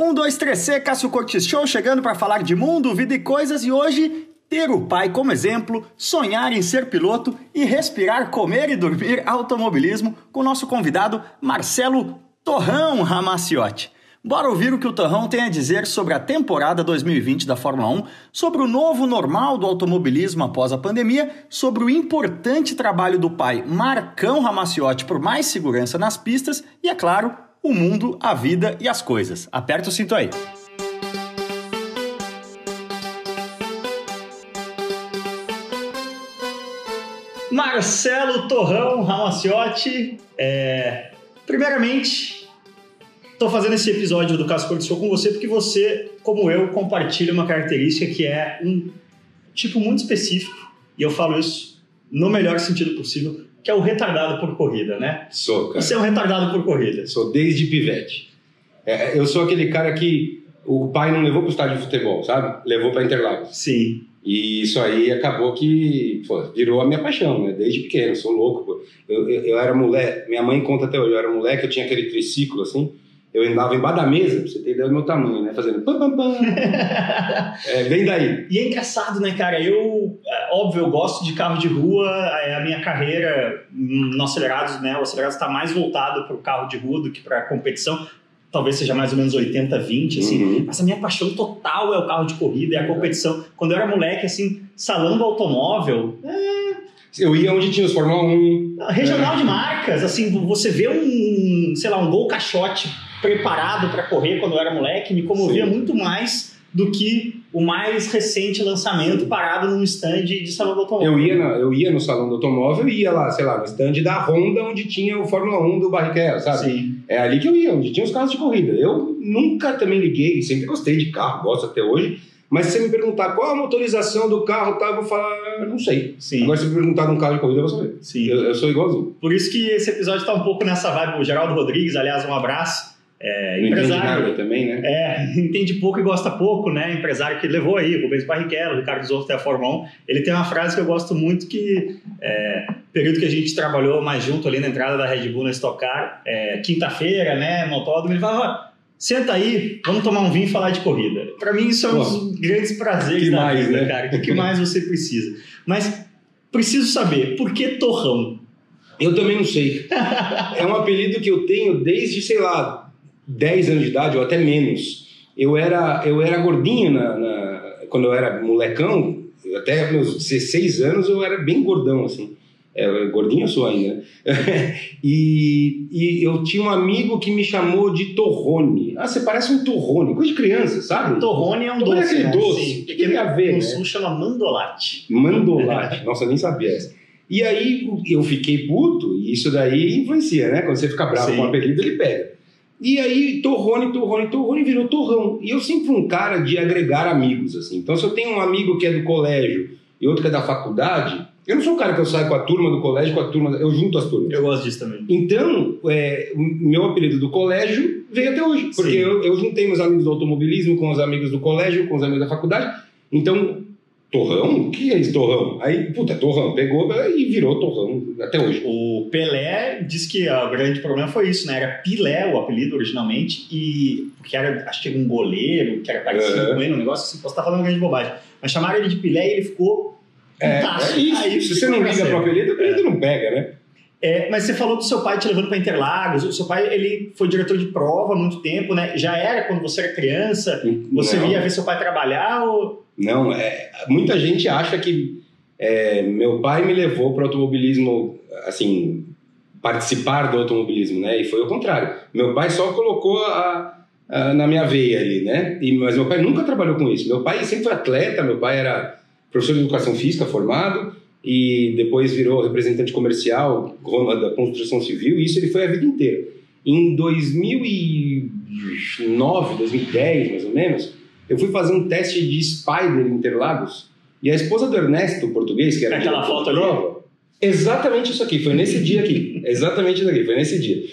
Um, dois, três, C, Cássio Cortes Show, chegando para falar de mundo, vida e coisas e hoje ter o pai como exemplo, sonhar em ser piloto e respirar, comer e dormir automobilismo com nosso convidado Marcelo Torrão Ramaciotti. Bora ouvir o que o Torrão tem a dizer sobre a temporada 2020 da Fórmula 1, sobre o novo normal do automobilismo após a pandemia, sobre o importante trabalho do pai Marcão Ramaciotti por mais segurança nas pistas e, é claro, o mundo, a vida e as coisas. Aperta o cinto aí. Marcelo Torrão Ramaciotti, é... primeiramente, estou fazendo esse episódio do Caso Cor Show com você porque você, como eu, compartilha uma característica que é um tipo muito específico, e eu falo isso no melhor sentido possível, que é o retardado por corrida, né? Sou, cara. Você é um retardado por corrida. Sou desde pivete. É, eu sou aquele cara que o pai não levou para o estádio de futebol, sabe? Levou para Interlagos. Sim. E isso aí acabou que pô, virou a minha paixão, né? Desde pequeno, sou louco. Eu, eu, eu, era moleque, minha mãe conta até hoje, eu era moleque, eu tinha aquele triciclo assim, eu andava embaixo da mesa, pra você ter ideia do meu tamanho, né? Fazendo pam pam pam. é, vem daí. E é engraçado, né, cara? Eu, é, óbvio, eu gosto de carro de rua, é a minha carreira no Acelerados, né? O Acelerados está mais voltado para o carro de rua do que para competição talvez seja mais ou menos 80, 20, assim. Uhum. Mas a minha paixão total é o carro de corrida, é a competição. Quando eu era moleque, assim, salão do automóvel. É... Eu ia onde tinha os Fórmula 1. Regional é. de marcas, assim, você vê um, sei lá, um Gol Caixote preparado para correr quando eu era moleque, me comovia Sim. muito mais do que o mais recente lançamento parado num stand de salão do automóvel. Eu ia, na, eu ia no salão do automóvel e ia lá, sei lá, no stand da Honda, onde tinha o Fórmula 1 do Barrichello, sabe? Sim. É ali que eu ia, onde tinha os carros de corrida. Eu nunca também liguei, sempre gostei de carro, gosto até hoje. Mas se você me perguntar qual a motorização do carro, tá, eu vou falar, não sei. Sim. Agora, se me perguntar de um carro de corrida, eu vou saber. Sim. Eu, eu sou igualzinho. Por isso que esse episódio está um pouco nessa vibe. O Geraldo Rodrigues, aliás, um abraço é, empresário também, né? É, entende pouco e gosta pouco, né? Empresário que levou aí, Rubens Barrichello, Ricardo Zorro até a Fórmula 1. Ele tem uma frase que eu gosto muito que é, período que a gente trabalhou mais junto ali na entrada da Red Bull na Stock Car, é, quinta-feira, né, no autódromo, ele falava, senta aí, vamos tomar um vinho e falar de corrida. Para mim isso é um dos grandes prazeres que da mais, vida, né? cara. O que mais você precisa? Mas preciso saber, por que Torrão? Eu também não sei. é um apelido que eu tenho desde, sei lá, 10 anos de idade ou até menos, eu era, eu era gordinho na, na, quando eu era molecão, até meus 16 anos eu era bem gordão, assim. É, gordinho eu sou ainda. e, e eu tinha um amigo que me chamou de torrone. Ah, você parece um torrone, coisa de criança, sabe? Torrone é um doce. É aquele né? doce. Sim. O que, tem a ver? No né? sul chama mandolate. Mandolate. Nossa, eu nem sabia essa. E aí eu fiquei puto, e isso daí influencia, né? Quando você fica bravo Sim. com um apelido, ele pega. E aí, Torrone, Torrone, Torrone virou Torrão. E eu sempre fui um cara de agregar amigos, assim. Então, se eu tenho um amigo que é do colégio e outro que é da faculdade, eu não sou um cara que eu saio com a turma do colégio, com a turma. Eu junto as turmas. Eu gosto disso também. Então, é, o meu apelido do colégio veio até hoje. Porque eu, eu juntei meus amigos do automobilismo com os amigos do colégio, com os amigos da faculdade. Então, Torrão? O que é esse torrão? Aí, puta, torrão. Pegou e virou torrão até hoje. O Pelé diz que o grande problema foi isso, né? Era Pilé o apelido originalmente, e que era, acho que era um goleiro, que era parecido uhum. com ele, um negócio assim, posso estar falando grande bobagem. Mas chamaram ele de Pilé e ele ficou. É, é isso. Aí, Se você não liga pro apelido, o apelido é. não pega, né? É, mas você falou do seu pai te levando para Interlagos. O seu pai ele foi diretor de prova há muito tempo, né? Já era quando você era criança? Você não. via ver seu pai trabalhar? Ou... Não, é, muita gente acha que é, meu pai me levou para o automobilismo, assim, participar do automobilismo, né? E foi o contrário. Meu pai só colocou a, a, na minha veia ali, né? E, mas meu pai nunca trabalhou com isso. Meu pai sempre foi atleta, meu pai era professor de educação física formado e depois virou representante comercial da construção civil, e isso ele foi a vida inteira. Em 2009, 2010, mais ou menos, eu fui fazer um teste de Spider em Interlagos e a esposa do Ernesto, o português, que era aquela foto ali, exatamente isso aqui, foi nesse dia aqui, exatamente isso aqui, foi nesse dia.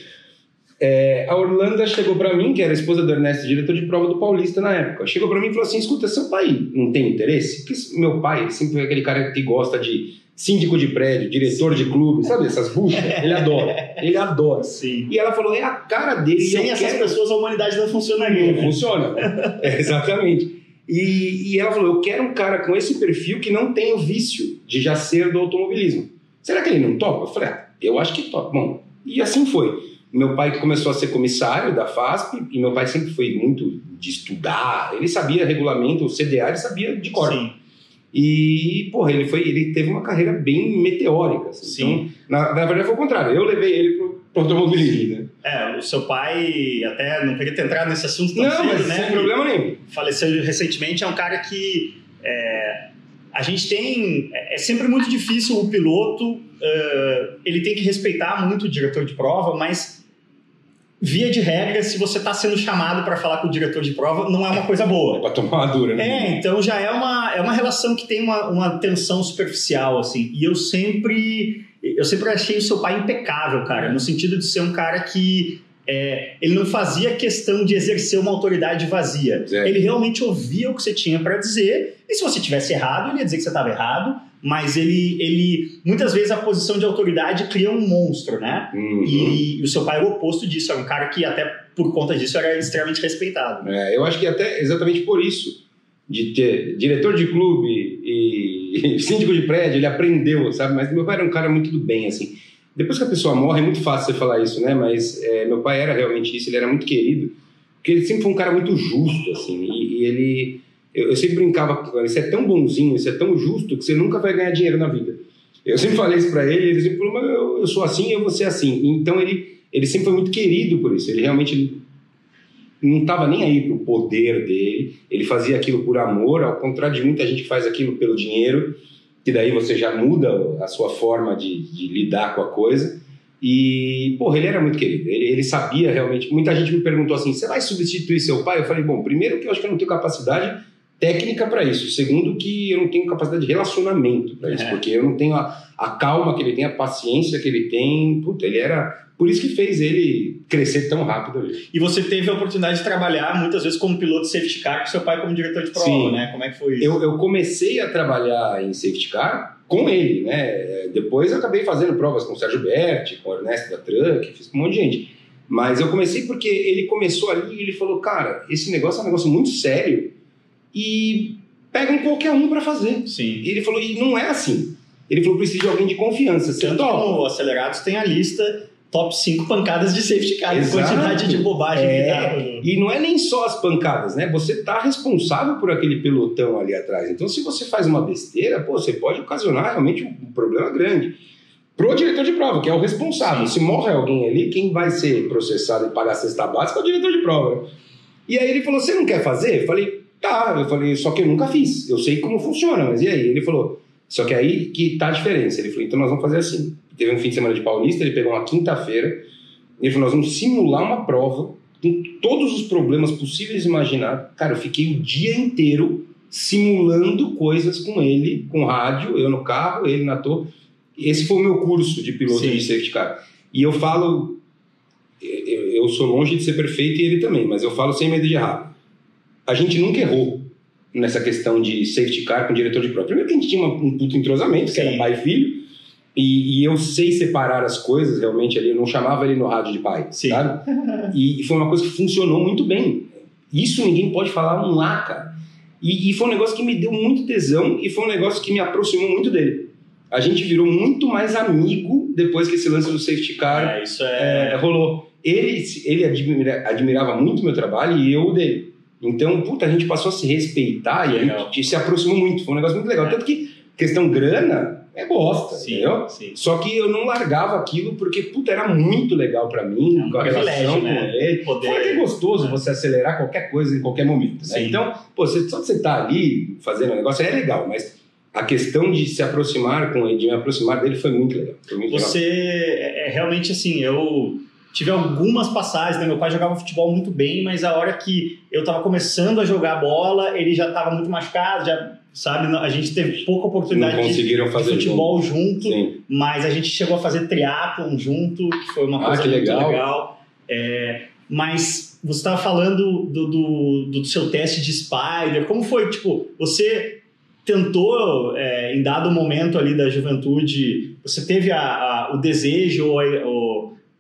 É, a Orlando chegou para mim, que era a esposa do Ernesto, diretor de prova do Paulista na época. Chegou para mim e falou assim: escuta, seu pai não tem interesse? Porque meu pai sempre foi aquele cara que gosta de síndico de prédio, diretor de clube, sabe essas buchas? Ele adora. Ele adora. Sim. E ela falou, é a cara dele. Sem essas quero- pessoas a humanidade não funcionaria. Não né? funciona. É, exatamente. E, e ela falou: Eu quero um cara com esse perfil que não tem o vício de já ser do automobilismo. Será que ele não topa? Eu falei: ah, Eu acho que topa. Bom, e assim foi. Meu pai começou a ser comissário da FASP e meu pai sempre foi muito de estudar. Ele sabia regulamento, o CDA, ele sabia de cor. Sim. E, porra, ele, foi, ele teve uma carreira bem meteórica. assim. Sim. Então, na, na verdade, foi o contrário. Eu levei ele pro, pro automobilismo. Né? É, o seu pai, até não queria ter entrado nesse assunto tão Não, cedo, mas né? sem problema nenhum. faleceu recentemente, é um cara que é, a gente tem. É é sempre muito difícil o piloto, é, ele tem que respeitar muito o diretor de prova, mas via de regra, se você está sendo chamado para falar com o diretor de prova, não é uma coisa boa. Pra tomar uma dura, né? É, então já é uma, é uma relação que tem uma, uma tensão superficial, assim. E eu sempre, eu sempre achei o seu pai impecável, cara, no sentido de ser um cara que é, ele não fazia questão de exercer uma autoridade vazia. É. Ele realmente ouvia o que você tinha para dizer, e se você tivesse errado, ele ia dizer que você estava errado, mas ele, ele, muitas vezes a posição de autoridade cria um monstro, né? Uhum. E, e o seu pai era o oposto disso, era um cara que até por conta disso era extremamente respeitado. É, eu acho que até exatamente por isso, de ter diretor de clube e, e síndico de prédio, ele aprendeu, sabe? Mas meu pai era um cara muito do bem, assim. Depois que a pessoa morre, é muito fácil você falar isso, né? Mas é, meu pai era realmente isso, ele era muito querido, porque ele sempre foi um cara muito justo, assim. E, e ele, eu, eu sempre brincava com ele, você é tão bonzinho, você é tão justo, que você nunca vai ganhar dinheiro na vida. Eu sempre falei isso pra ele, ele sempre falou, mas eu, eu sou assim, eu vou ser assim. Então ele, ele sempre foi muito querido por isso, ele realmente não estava nem aí pro poder dele, ele fazia aquilo por amor, ao contrário de muita gente que faz aquilo pelo dinheiro, que daí você já muda a sua forma de, de lidar com a coisa. E, porra, ele era muito querido, ele, ele sabia realmente. Muita gente me perguntou assim: você vai substituir seu pai? Eu falei: bom, primeiro que eu acho que eu não tenho capacidade técnica para isso, segundo que eu não tenho capacidade de relacionamento para isso, É. porque eu não tenho a, a calma que ele tem, a paciência que ele tem. Puta, ele era. Por isso que fez ele crescer tão rápido ali. E você teve a oportunidade de trabalhar muitas vezes como piloto de safety car com seu pai como diretor de prova, Sim. né? Como é que foi isso? Eu, eu comecei a trabalhar em safety car com ele, né? Depois eu acabei fazendo provas com o Sérgio Berti, com o Ernesto da Truck, fiz com um monte de gente. Mas eu comecei porque ele começou ali e ele falou, cara, esse negócio é um negócio muito sério e pegam qualquer um para fazer. Sim. E ele falou, e não é assim. Ele falou, precisa de alguém de confiança. Tanto topa? no Acelerados tem a lista top 5 pancadas de safety car, Exato. quantidade de bobagem É. que no- E não é nem só as pancadas, né? Você tá responsável por aquele pelotão ali atrás. Então, se você faz uma besteira, pô, você pode ocasionar realmente um problema grande. Pro diretor de prova, que é o responsável. Se morre alguém ali, quem vai ser processado e pagar a cesta básica é o diretor de prova. E aí ele falou: Você não quer fazer? Eu falei: Tá. Eu falei: Só que eu nunca fiz. Eu sei como funciona, mas e aí? Ele falou: Só que aí que tá a diferença. Ele falou: Então nós vamos fazer assim. Teve um fim de semana de Paulista, ele pegou uma quinta-feira. Ele falou: Nós vamos simular uma prova com todos os problemas possíveis e imaginar. Cara, eu fiquei o dia inteiro simulando coisas com ele, com rádio, eu no carro, ele na torre. Esse foi o meu curso de piloto Sim. de safety car. E eu falo, eu, eu sou longe de ser perfeito e ele também, mas eu falo sem medo de errar. A gente nunca errou nessa questão de safety car com o diretor de prova. Primeiro que a gente tinha um puto entrosamento, que Sim. era pai e filho, e, e eu sei separar as coisas realmente ali, eu não chamava ele no rádio de pai, Sim. sabe? E, e foi uma coisa que funcionou muito bem. Isso ninguém pode falar um lá, cara. E, e foi um negócio que me deu muito tesão e foi um negócio que me aproximou muito dele. A gente virou muito mais amigo depois que esse lance do safety car É, é. é, rolou. Ele, ele admira- admirava muito meu trabalho e eu o dele. Então, puta, a gente passou a se respeitar e a Legal. gente se aproximou muito. Foi um negócio muito legal. É. Tanto que questão grana é bosta, Sim, entendeu? sim. Só que eu não largava aquilo porque, puta, era muito legal pra mim, É um com a relação né? com ele. Poder- Fora que é gostoso É. você acelerar qualquer coisa em qualquer momento, né? Então, pô, você, só de você estar ali fazendo o negócio é legal, mas a questão de se aproximar com ele, de me aproximar dele foi muito legal. Foi muito legal. Você é, é realmente assim, eu tive algumas passagens, né? Meu pai jogava futebol muito bem, mas a hora que eu tava começando a jogar bola, ele já tava muito machucado, já sabe, a gente teve pouca oportunidade de, conseguiram de fazer futebol junto, junto. Mas a gente chegou a fazer triatlon junto, que foi uma Ah, coisa muito legal. legal. É, mas você estava falando do, do, do seu teste de Spider, como foi, tipo, você tentou, é, em dado momento ali da juventude, você teve a, a, o desejo, ou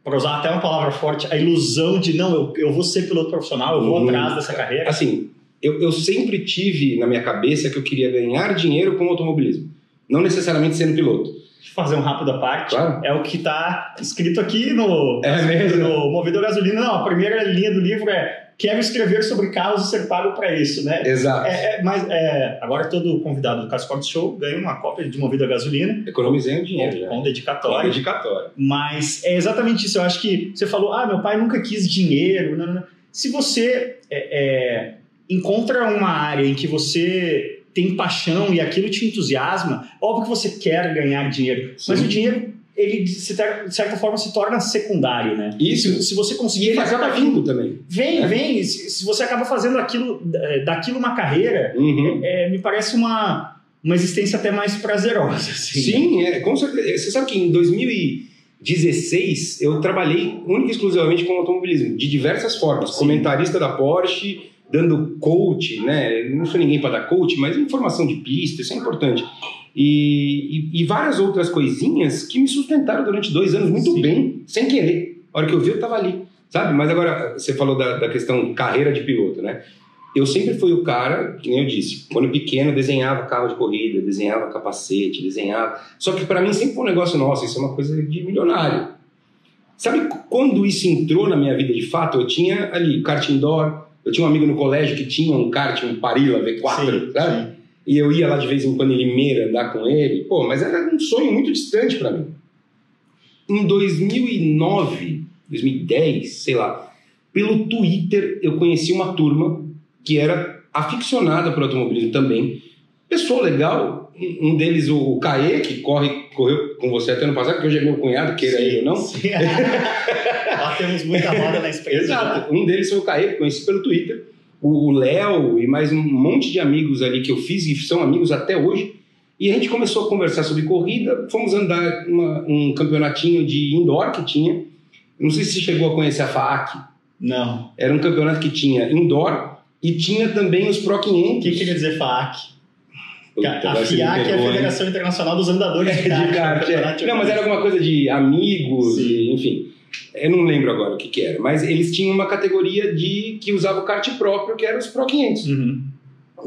para usar até uma palavra forte, a ilusão de não, eu, eu vou ser piloto profissional, eu vou hum, atrás dessa carreira? Assim, eu, eu sempre tive na minha cabeça que eu queria ganhar dinheiro com automobilismo, não necessariamente sendo piloto fazer um rápido à parte. Claro. É o que está escrito aqui no, é mesmo? no Movido a Gasolina. Não, a primeira linha do livro é quero escrever sobre carros e ser pago para isso, né? Exato. É, é, mas é, agora todo convidado do Casporte Show ganha uma cópia de Movido a Gasolina. Economizei o dinheiro com. Com dedicatório. Com dedicatório. Mas é exatamente isso. Eu acho que você falou, ah, meu pai nunca quis dinheiro. Não, não, não. Se você é, é encontra uma área em que você tem paixão e aquilo te entusiasma, óbvio que você quer ganhar dinheiro, Sim. mas o dinheiro ele de certa forma se torna secundário, né? Isso. Se, você conseguir e ele acaba vindo também. Vem, é. vem. Se, você acaba fazendo aquilo, é, daquilo uma carreira, uhum. é, me parece uma, uma existência até mais prazerosa. Assim. Sim, é, com certeza. Você sabe que em 2016 eu trabalhei única e exclusivamente com automobilismo, de diversas formas. Sim. Comentarista da Porsche, dando coach, né? Não sou ninguém para dar coach, mas informação de pista, isso é importante. E, e, e, várias outras coisinhas que me sustentaram durante dois anos muito Sim. bem, sem querer. A hora que eu vi, eu estava ali, sabe? Mas agora, você falou da, da questão carreira de piloto, né? Eu sempre fui o cara, que nem eu disse, quando pequeno desenhava carro de corrida, desenhava capacete, desenhava. Só que para mim sempre foi um negócio nosso, isso é uma coisa de milionário. Sabe quando isso entrou na minha vida de fato? Eu tinha ali kart indoor, eu tinha um amigo no colégio que tinha um kart, um Parilla V4, sim, sabe? Sim. E eu ia lá de vez em quando em Limeira andar com ele. Pô, mas era um sonho muito distante para mim. Em 2009, 2010, sei lá, pelo Twitter eu conheci uma turma que era aficionada por automobilismo também. Pessoa legal, um deles, o Caê, que corre, correu com você até no passado, que hoje é meu cunhado, queira ele ou não. Sim. Lá temos muita roda na experiência. Exato. Um deles foi o Caê, conheci pelo Twitter. O Léo e mais um monte de amigos ali que eu fiz e são amigos até hoje. E a gente começou a conversar sobre corrida. Fomos andar uma, um campeonatinho de indoor que tinha. Não sei se você chegou a conhecer a FAAC. Não. Era um campeonato que tinha indoor e tinha também os Pro 500. O que, que quer dizer FAAC? A FIAC é a Federação Internacional dos Andadores de Kart. de kart é. Não, mas era alguma coisa de amigos, e, enfim. Eu não lembro agora o que, que, era, mas eles tinham uma categoria de que usava o kart próprio, que era os Pro 500. Uhum.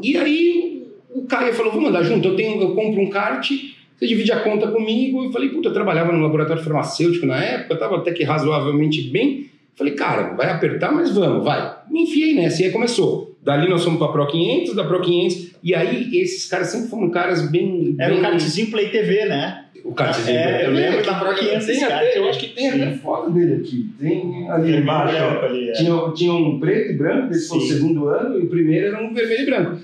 E aí o Caio falou: vamos andar junto, eu, tenho, eu compro um kart, você divide a conta comigo. Eu falei: puta, eu trabalhava no laboratório farmacêutico na época, estava até que razoavelmente bem. Falei, cara, vai apertar, mas vamos, vai. Me enfiei nessa, e aí começou. Dali nós fomos para Pro 500, da Pro 500, e aí esses caras sempre foram caras bem. Era bem... o kartzinho Play TV, né? O kartzinho é, Play TV. Eu lembro da Pro 500. Tem até, eu acho que tem até foto dele aqui. Tem ali embaixo. Ali, é. tinha, tinha um preto e branco, esse foi o segundo ano, e o primeiro era um vermelho e branco.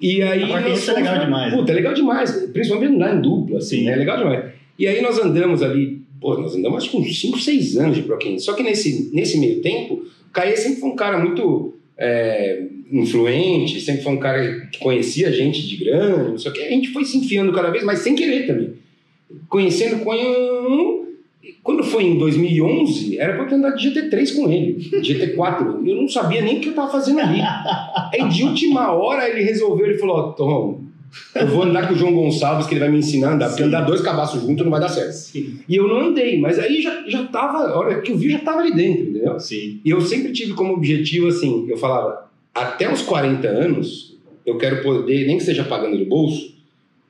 E aí. A Pro 500 é legal demais. Puta, é legal demais. Principalmente andar em dupla, assim, é legal demais. E aí nós andamos ali Pô, nós andamos acho que uns 5, 6 anos de Pro 500. Só que nesse, nesse meio tempo, o Caê sempre foi um cara muito é, influente, sempre foi um cara que conhecia gente de grande, não sei o que. A gente foi se enfiando cada vez mais sem querer também. Conhecendo com quando foi em 2011, era para eu ter andado de GT3 com ele, GT4. Eu não sabia nem o que eu estava fazendo ali. Aí de última hora ele resolveu, ele falou: Tom, eu vou andar com o João Gonçalves, que ele vai me ensinar a andar, porque andar dois cabaços juntos não vai dar certo. Sim. E eu não andei, mas aí já, já tava, a hora que eu vi, já tava ali dentro, entendeu? Sim. E eu sempre tive como objetivo, assim, eu falava, até os 40 anos, eu quero poder, nem que seja pagando do bolso,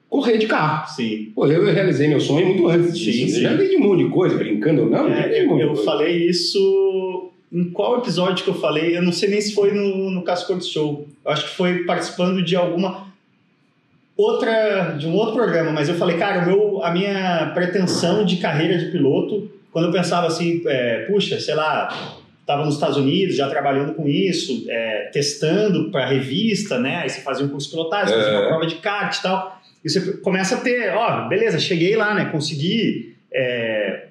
correr de carro. Sim. Pô, eu realizei meu sonho muito antes disso. Sim, sim. Já dei de um monte de coisa, brincando ou não. É, eu, eu falei isso em qual episódio que eu falei, eu não sei nem se foi no, no Casco Show. Eu acho que foi participando de alguma outra de um outro programa, mas eu falei, cara, meu, a minha pretensão de carreira de piloto, quando eu pensava assim, é, puxa, sei lá, estava nos Estados Unidos já trabalhando com isso, é, testando para revista, né? Aí você fazia um curso de pilotagem, fazia uma é. prova de kart e tal, e você começa a ter, ó, beleza, cheguei lá, né? Consegui é,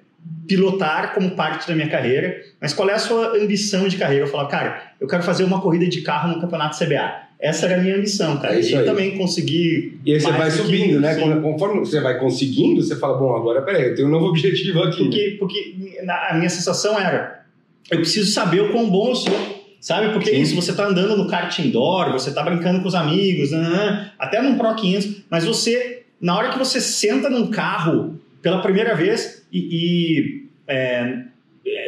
pilotar como parte da minha carreira, mas qual é a sua ambição de carreira? Eu falo, cara, eu quero fazer uma corrida de carro no campeonato CBA. Essa era a minha missão, cara. É e aí. também conseguir. E aí você vai subindo, né? Sim. Conforme você vai conseguindo, você fala, bom, agora peraí, eu tenho um novo objetivo aqui. Porque, porque a minha sensação era, eu preciso saber o quão bom eu sou. Sabe? Porque é Sim. isso, você tá andando no kart indoor, você tá brincando com os amigos, né? até num Pro 500, mas você, na hora que você senta num carro pela primeira vez, e, e, é, é,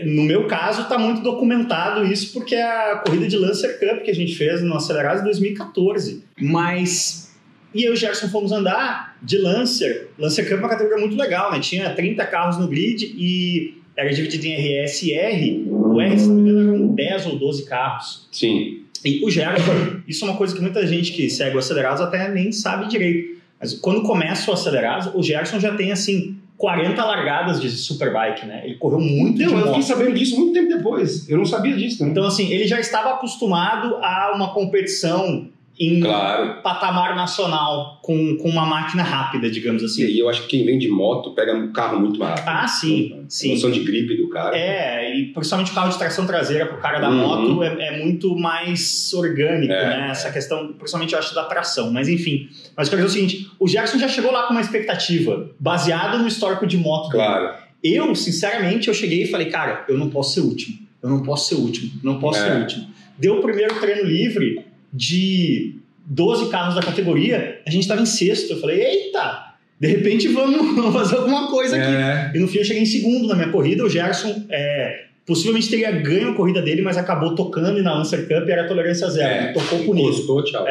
no meu caso tá muito documentado isso, porque é a corrida de Lancer Cup que a gente fez no Acelerados em 2014. Mas. E eu e o Gerson fomos andar de Lancer. Lancer Cup é uma categoria muito legal, né? Tinha 30 carros no grid e era dividido em RS e R. O R, se não me engano, eram 10 ou 12 carros. Sim. E o Gerson, isso é uma coisa que muita gente que segue o Acelerados até nem sabe direito. Mas quando começa o Acelerados, o Gerson já tem, assim, 40 largadas de Superbike, né? Ele correu muito Então, de eu moto. fiquei sabendo disso muito tempo depois. Eu não sabia disso, né? Então, assim, ele já estava acostumado a uma competição em Claro. patamar nacional com, com uma máquina rápida, digamos E assim. aí eu acho que quem vem de moto pega um carro muito mais rápido. Ah, sim, A sim. noção de gripe do cara. É, e principalmente o carro de tração traseira para o cara da Uhum. moto é, é muito mais orgânico, É, né? Essa questão, principalmente eu acho da tração. Mas enfim, mas eu quero dizer o seguinte: o Jackson já chegou lá com uma expectativa baseada no histórico de moto. dele. Claro. Eu, sinceramente, eu cheguei e falei, cara, eu não posso ser o último. Eu não posso ser o último. Não posso É. ser o último. Deu o primeiro treino livre de 12 carros da categoria, a gente estava em sexto. Eu falei, eita, de repente vamos, vamos fazer alguma coisa aqui. É. E no fim eu cheguei em segundo na minha corrida. O Gerson é, possivelmente teria ganho a corrida dele, mas acabou tocando e na Lancer Cup era tolerância zero. É, tocou bonito. Encostou, tchau.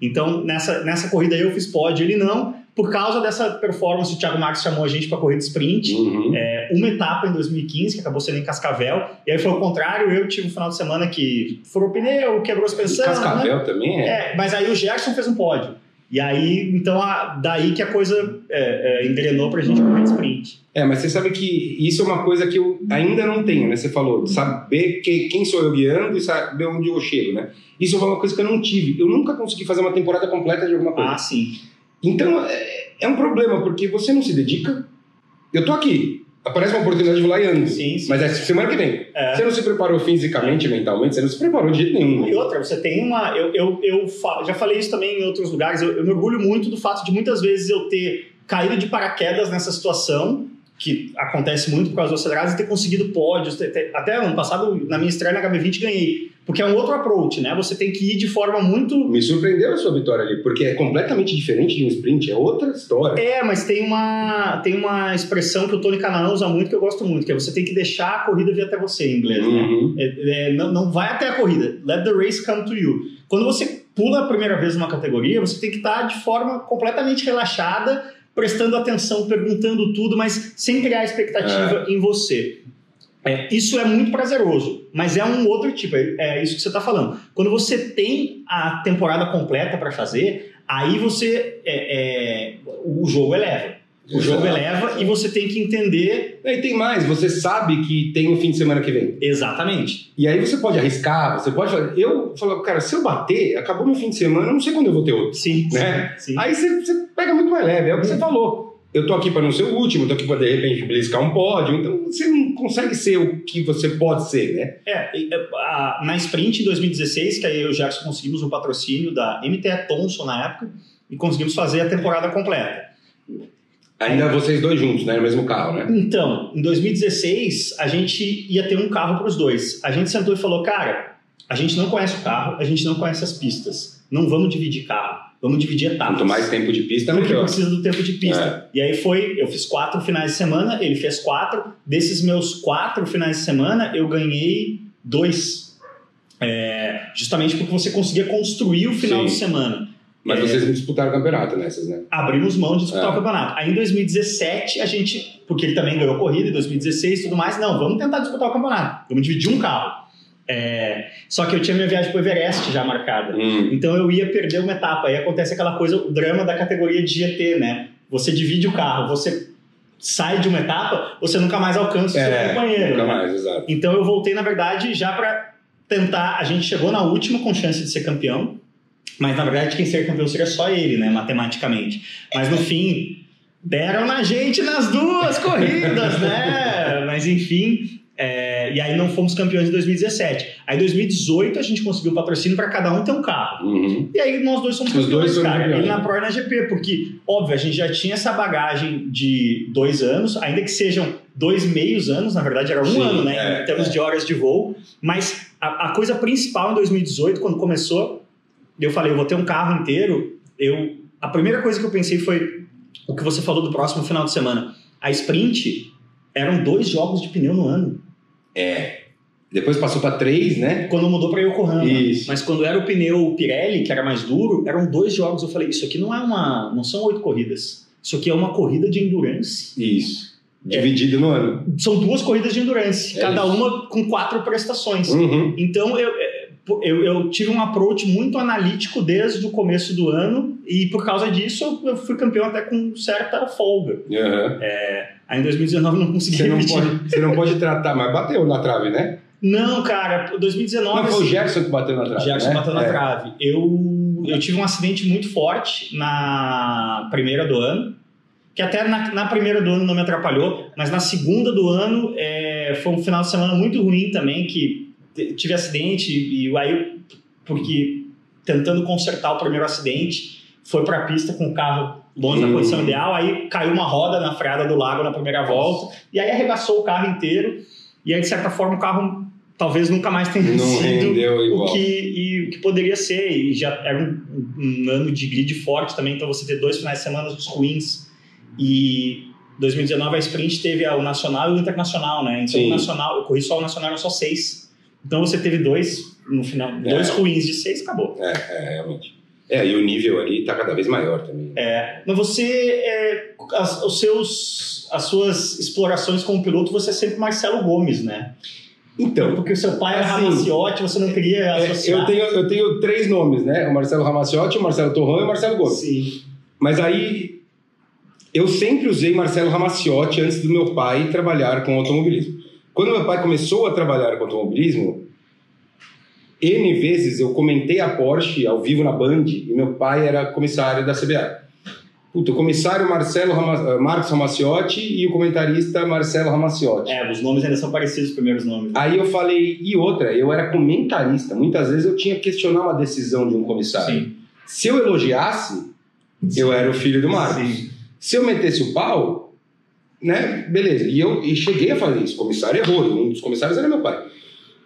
Então nessa, nessa corrida aí eu fiz pódio, ele não. Por causa dessa performance, o Thiago Marques chamou a gente para correr de sprint. Uhum. É, uma etapa em 2015, que acabou sendo em Cascavel. E aí foi o contrário, eu tive um final de semana que furou o pneu, quebrou suspensão. né? Cascavel também é. É, mas aí o Gerson fez um pódio. E aí, então, a- daí que a coisa é, é, engrenou pra gente correr de sprint. É, mas você sabe que isso é uma coisa que eu ainda não tenho, né? Você falou, saber que, quem sou eu guiando e saber onde eu chego, né? Isso é uma coisa que eu não tive. Eu nunca consegui fazer uma temporada completa de alguma coisa. Ah, sim. Então, é, é um problema, porque você não se dedica. Eu tô aqui, aparece uma oportunidade de lá e ando. Sim, sim. Mas é semana que vem. É. Você não se preparou fisicamente, mentalmente, você não se preparou de jeito nenhum. E outra, você tem uma. Eu, eu, eu fa- já falei isso também em outros lugares. Eu, eu me orgulho muito do fato de muitas vezes eu ter caído de paraquedas nessa situação, que acontece muito por causa dos acelerados, e ter conseguido pódios. ter- ter- até ano passado, na minha estreia na HB20, ganhei. Porque é um outro approach, né? Você tem que ir de forma muito. Me surpreendeu a sua vitória ali, porque é completamente diferente de um sprint, é outra história. É, mas tem uma, tem uma expressão que o Tony Canaan usa muito que eu gosto muito, que é você tem que deixar a corrida vir até você, em inglês, né? Uhum. É, é, não, não vai até a corrida. Let the race come to you. Quando você pula a primeira vez numa categoria, você tem que estar de forma completamente relaxada, prestando atenção, perguntando tudo, mas sem criar expectativa em você. É, isso é muito prazeroso, mas é um outro tipo, é, é isso que você está falando. Quando você tem a temporada completa para fazer, aí você. é, é, o jogo eleva. O jogo Exato. eleva e você tem que entender E tem mais, você sabe que tem um fim de semana que vem. exatamente. E aí você pode arriscar, você pode. Eu falo, cara, se eu bater, acabou meu fim de semana, eu não sei quando eu vou ter outro. Sim, Né? sim. Aí você, você pega muito mais leve, é o que você falou. Eu tô aqui para não ser o último, tô aqui para de repente beliscar um pódio, então você não consegue ser o que você pode ser, né? É, é, na Sprint em 2016, que aí eu e o Jackson conseguimos o patrocínio da MTE Thomson na época e conseguimos fazer a temporada completa. Ainda vocês dois juntos, né? No mesmo carro, né? Então, em 2016, a gente ia ter um carro para os dois. A gente sentou e falou, cara, a gente não conhece o carro, a gente não conhece as pistas. Não vamos dividir carro, vamos dividir etapas. Quanto mais tempo de pista, Porque melhor. precisa do tempo de pista. E aí foi, eu fiz quatro finais de semana, ele fez quatro. Desses meus quatro finais de semana, eu ganhei dois. É, justamente porque você conseguia construir o final Sim. de semana. Mas É. vocês não disputaram campeonato nessas, né? Abrimos mão de disputar É. o campeonato. Aí em 2017, a gente, porque ele também ganhou corrida em 2016 e tudo mais, não, vamos tentar disputar o campeonato. Vamos dividir um carro. É, só que eu tinha minha viagem para o Everest já marcada. Hum. Então eu ia perder uma etapa. Aí acontece aquela coisa, o drama da categoria de GT, né? Você divide o carro, você sai de uma etapa, você nunca mais alcança o seu É, companheiro. nunca né? mais, exato. Então eu voltei, na verdade, já para tentar. A gente chegou na última com chance de ser campeão, mas na verdade quem ser campeão seria só ele, né? Matematicamente. Mas no fim, deram na gente nas duas corridas, né? Mas enfim. É, e aí não fomos campeões em 2017. Aí em 2018 a gente conseguiu patrocínio para cada um ter um carro. Uhum. E aí nós dois somos Os campeões, dois cara. campeões. Ele na Pro e na GP, porque, óbvio, a gente já tinha essa bagagem de dois anos, ainda que sejam dois meios anos, na verdade era um Sim, ano, né? é, em termos é. de horas de voo. Mas a, a coisa principal em 2018, quando começou, eu falei, eu vou ter um carro inteiro. Eu, a primeira coisa que eu pensei foi o que você falou do próximo final de semana. A sprint eram dois jogos de pneu no ano. É. Depois passou para três, né? Quando mudou para Yokohama. Isso. Mas quando era o pneu Pirelli, que era mais duro, eram dois jogos. Eu falei, isso aqui não é uma, não são oito corridas. Isso aqui é uma corrida de endurance. Isso. Dividido no ano. São duas corridas de endurance, É cada isso. uma com quatro prestações. Uhum. Então eu, eu, eu tive um approach muito analítico desde o começo do ano e por causa disso eu, fui campeão até com certa folga. Uhum. Aí em 2019 eu não consegui Você, não repetir. pode, você não pode tratar, mas bateu na trave, né? Não, cara, 2019 Não, foi o assim, Gerson que bateu na trave. Gerson né? bateu na É. trave. Eu, eu tive um acidente muito forte na primeira do ano, que até na, na primeira do ano não me atrapalhou, mas na segunda do ano é, foi um final de semana muito ruim também, que tive acidente e aí, porque tentando consertar o primeiro acidente, foi para a pista com o carro longe da posição ideal, aí caiu uma roda na freada do lago na primeira volta, e aí arregaçou o carro inteiro, e aí de certa forma o carro talvez nunca mais tenha Não sido o que, e, o que poderia ser, e já era um, um ano de grid forte também, então você ter dois finais de semana ruins, e 2019 a sprint teve o nacional e o internacional, né? Então Sim. o nacional, eu corri só o nacional, eram só seis, então você teve dois no final, dois É. ruins de seis, acabou. É, é, realmente. É, e o nível ali tá cada vez maior também. É, mas você, é, as, os seus, as suas explorações como piloto, você é sempre Marcelo Gomes, né? Então, Porque o seu pai era Assim, Ramaciotti, você não queria é, associar. eu, tenho, eu tenho três nomes, né? O Marcelo Ramaciotti, o Marcelo Torrão e o Marcelo Gomes. Sim. Mas aí eu sempre usei Marcelo Ramaciotti antes do meu pai trabalhar com automobilismo. Quando meu pai começou a trabalhar com automobilismo, N vezes eu comentei a Porsche ao vivo na Band e meu pai era comissário da CBA. Puta, o comissário Marcelo Rama, eh, Marcos Ramaciotti e o comentarista Marcelo Ramaciotti. É, os nomes ainda são parecidos, os primeiros nomes. Aí eu falei, e outra, eu era comentarista. Muitas vezes eu tinha que questionar uma decisão de um comissário. Sim. Se eu elogiasse, eu era o filho do Marcos. Sim. Se eu metesse o pau, né, beleza. E eu e cheguei a fazer isso. O comissário errou, um dos comissários era meu pai.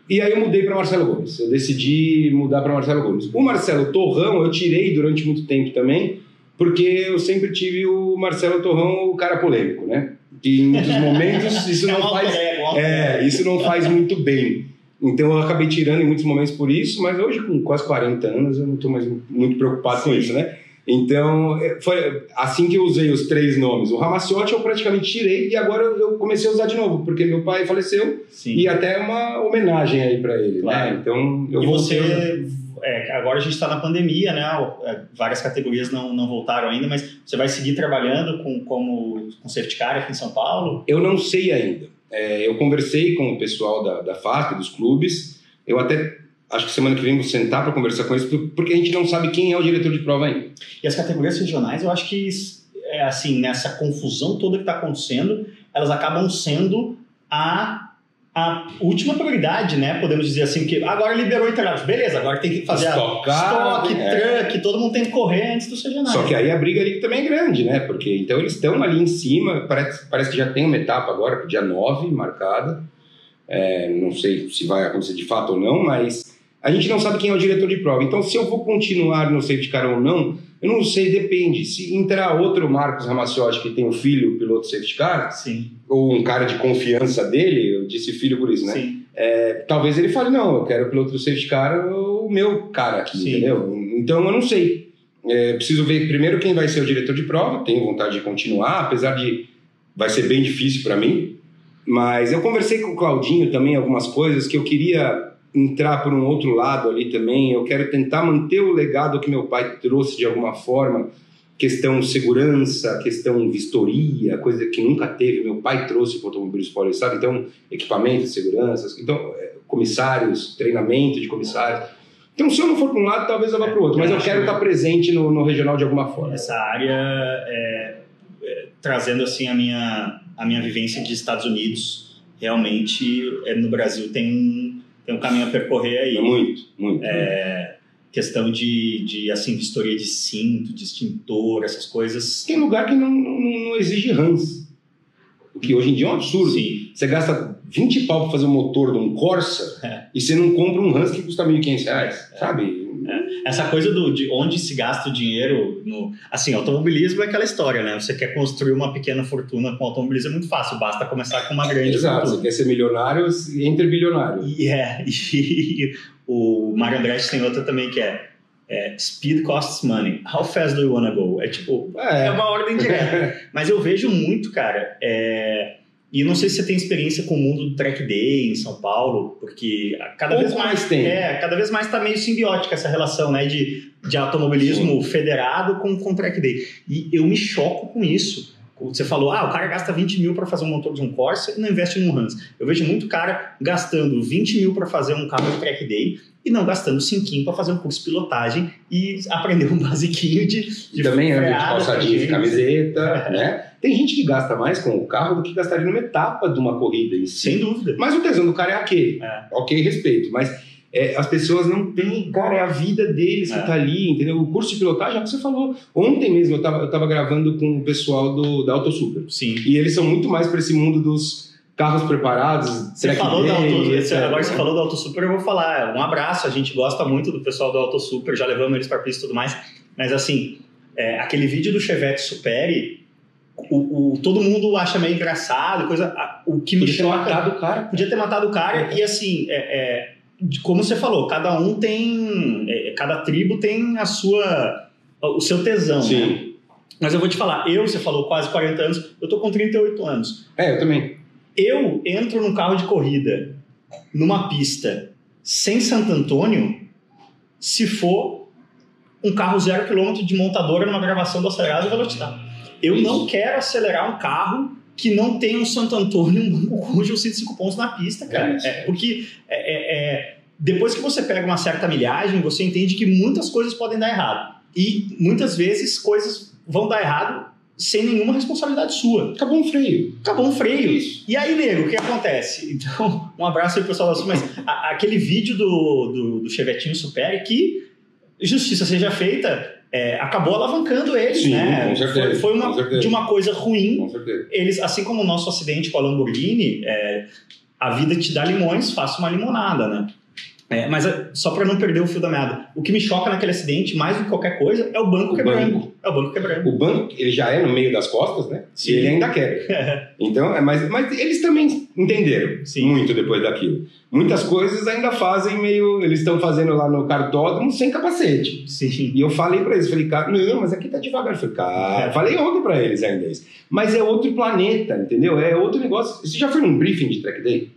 E aí eu mudei para Marcelo Gomes. Eu decidi mudar para Marcelo Gomes. O Marcelo Torrão eu tirei durante muito tempo também, porque eu sempre tive o Marcelo Torrão o cara polêmico, né? E em muitos momentos isso é não faz é, isso não faz muito bem. Então eu acabei tirando em muitos momentos por isso, mas hoje com quase 40 anos eu não estou mais muito preocupado com Sim. isso, né? Então é, foi assim que eu usei os três nomes. O Ramaciotti eu praticamente tirei e agora eu comecei a usar de novo, porque meu pai faleceu Sim. e até uma homenagem aí para ele, Claro. né? Então eu e você, é, agora a gente está na pandemia, né? É, Várias categorias não, não voltaram ainda, mas você vai seguir trabalhando com, como, com safety car aqui em São Paulo? Eu não sei ainda. É, eu conversei com o pessoal da, da FASP, dos clubes. Eu até acho que semana que vem vou sentar para conversar com eles, por- porque a gente não sabe quem é o diretor de prova ainda. E as categorias regionais, eu acho que, é, assim, nessa confusão toda que está acontecendo, elas acabam sendo a, a última prioridade, né? Podemos dizer assim, que agora liberou Interlagos. Beleza, agora tem que fazer a Stock Car, estoque, é. truck, todo mundo tem que correr antes dos regionais. Só que aí a briga ali também é grande, né? Porque então eles estão ali em cima, parece, parece que já tem uma etapa agora, dia 9 marcada. É, não sei se vai acontecer de fato ou não, mas a gente não sabe quem é o diretor de prova. Então, se eu vou continuar no safety car ou não, eu não sei, depende. Se entrar outro Marcos Ramaciotti, que tem um filho piloto safety car, Sim, ou um cara de confiança dele, eu disse filho por isso, né? sim. É, talvez ele fale, não, eu quero o piloto do safety car, o meu cara aqui, Sim. entendeu? Então eu não sei. É, preciso ver primeiro quem vai ser o diretor de prova, tenho vontade de continuar, apesar de vai ser bem difícil para mim. Mas eu conversei com o Claudinho também algumas coisas que eu queria entrar por um outro lado ali também. Eu quero tentar manter o legado que meu pai trouxe de alguma forma, questão segurança, questão vistoria, coisa que nunca teve. Meu pai trouxe para o automobilismo paulista, sabe? Então, equipamento de segurança, então, é, comissários, treinamento de comissários. Então, se eu não for para um lado, talvez eu vá para o outro. Mas eu quero estar presente no, no regional de alguma forma. Essa área, é, é, trazendo assim a minha, a minha vivência de Estados Unidos, realmente é, no Brasil tem um, tem um caminho a percorrer aí. É muito, muito. É, questão de, de assim, vistoria de cinto, de extintor, essas coisas. Tem lugar que não, não, não exige RANs. O que hoje em dia é um absurdo. Sim. Você gasta 20 pau para fazer o motor de um Corsa É. e você não compra um Hans que custa 1.500 reais, sabe? Essa coisa do, de onde se gasta o dinheiro no. Assim, automobilismo é aquela história, né? Você quer construir uma pequena fortuna com automobilismo é muito fácil, basta começar com uma grande Exato. Você fortuna. quer ser milionário, entre bilionário. E, é, e o Mario Andretti tem outra também que é, é Speed costs money. How fast do you wanna go? É tipo, é É. uma ordem direta. Mas eu vejo muito, cara. é, E não sei se você tem experiência com o mundo do track day em São Paulo, porque cada Pouco vez mais, mais tem. É, cada vez mais está meio simbiótica essa relação, né, de, de automobilismo federado com, com track day. E eu me choco com isso. Você falou, ah, o cara gasta 20 mil para fazer um motor de um Corsa e não investe num Hans. Eu vejo muito cara gastando 20 mil para fazer um carro de track day e não gastando 5 para fazer um curso de pilotagem e aprender um basiquinho de, de também anda de calça jeans camiseta, né? Tem gente que gasta mais com o carro do que gastaria numa etapa de uma corrida em si. Sem dúvida. Mas o tesão do cara é aquele. É. Ok, respeito. Mas é, as pessoas não têm. Cara, é a vida deles que É. tá ali, entendeu? O curso de pilotagem é o que você falou. Ontem mesmo eu tava, eu tava gravando com o pessoal do, da AutoSuper. Sim. E eles são muito mais para esse mundo dos carros preparados. Você falou da day, Auto, você- agora você falou da Auto Super, eu vou falar. Um abraço, a gente gosta muito do pessoal do Auto Super, já levamos eles para pista e tudo mais. Mas assim, é, aquele vídeo do Chevette Superi, o, o- todo mundo acha meio engraçado, coisa. a- O que me Podia ter choca. matado o cara. Podia ter matado o cara, e assim, é, é, como você falou, cada um tem. é, cada tribo tem a sua. o seu tesão, né? Sim. Mas eu vou te falar, eu, você falou quase 40 anos, eu tô com 38 anos. É, eu também. Eu entro num carro de corrida, numa pista, sem Santo Antônio, se for um carro zero quilômetro de montadora numa gravação do acelerado e velocidade. Eu não quero acelerar um carro que não tenha um Santo Antônio, um banco cujo 105 pontos na pista, cara. É. É, porque é, é, é, depois que você pega uma certa milhagem, você entende que muitas coisas podem dar errado. E muitas vezes coisas vão dar errado sem nenhuma responsabilidade sua. Acabou um freio. Acabou um freio. Isso. E aí, nego, o que acontece? Então, um abraço aí, pessoal da Sul, mas a- aquele vídeo do, do, do Chevetinho Super que, justiça seja feita, é, acabou alavancando eles, Sim, né? com certeza, Foi, foi uma, com certeza. de uma coisa ruim. Com certeza. Eles, assim como o nosso acidente com a Lamborghini, é, a vida te dá limões, faça uma limonada, né? É, mas é, só para não perder o fio da meada, o que me choca naquele acidente, mais do que qualquer coisa, é o banco O quebrando. banco. É o banco quebrando. O banco, ele já é no meio das costas, né? Sim. E ele ainda quebra. Então, é, mas, mas eles também entenderam Sim. muito depois daquilo. Muitas coisas ainda fazem meio. Eles estão fazendo lá no cartódromo sem capacete. Sim. E eu falei pra eles, falei, cara, não, mas aqui tá devagar. Eu falei, cara, É. falei ontem pra eles ainda isso. Mas é outro planeta, entendeu? É outro negócio. Você já foi num briefing de track day?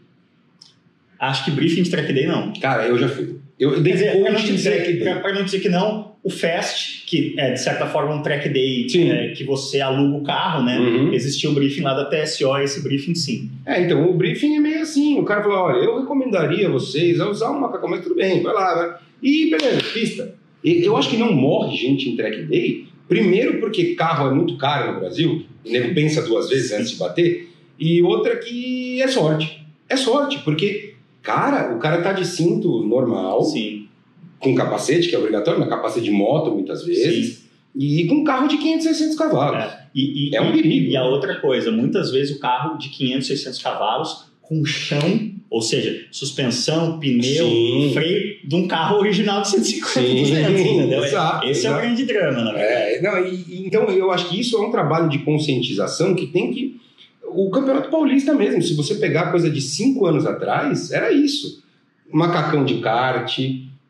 Acho que briefing de track day não. Cara, eu já fui. Eu, eu dei dizer, coach de track day. pra não dizer que não, o Fast, que é de certa forma um track day Sim. é, que você aluga o carro, né? Uhum. Existia um briefing lá da TSO, esse briefing sim. É, então, o briefing é meio assim. O cara falou, olha, eu recomendaria vocês a usar um macacão, mas tudo bem, vai lá, vai. E beleza, pista. Eu acho que não morre gente em track day, primeiro porque carro é muito caro no Brasil, o nego pensa duas vezes antes de bater, e outra que é sorte. É sorte, porque, cara, o cara tá de cinto normal, Sim. Com capacete, que é obrigatório, mas capacete de moto muitas vezes, e com carro de 500, 600 cavalos. É. E, e- É um perigo. E a outra coisa, muitas vezes o carro de 500, 600 cavalos com chão, ou seja, suspensão, pneu, Sim. freio de um carro original de 150, Sim, 200, entendeu? exato, Esse é o exato. grande drama, na verdade. É, não, e- e- então eu acho que isso é um trabalho de conscientização que tem que. O Campeonato Paulista mesmo, se você pegar coisa de cinco anos atrás, era isso. Macacão de kart,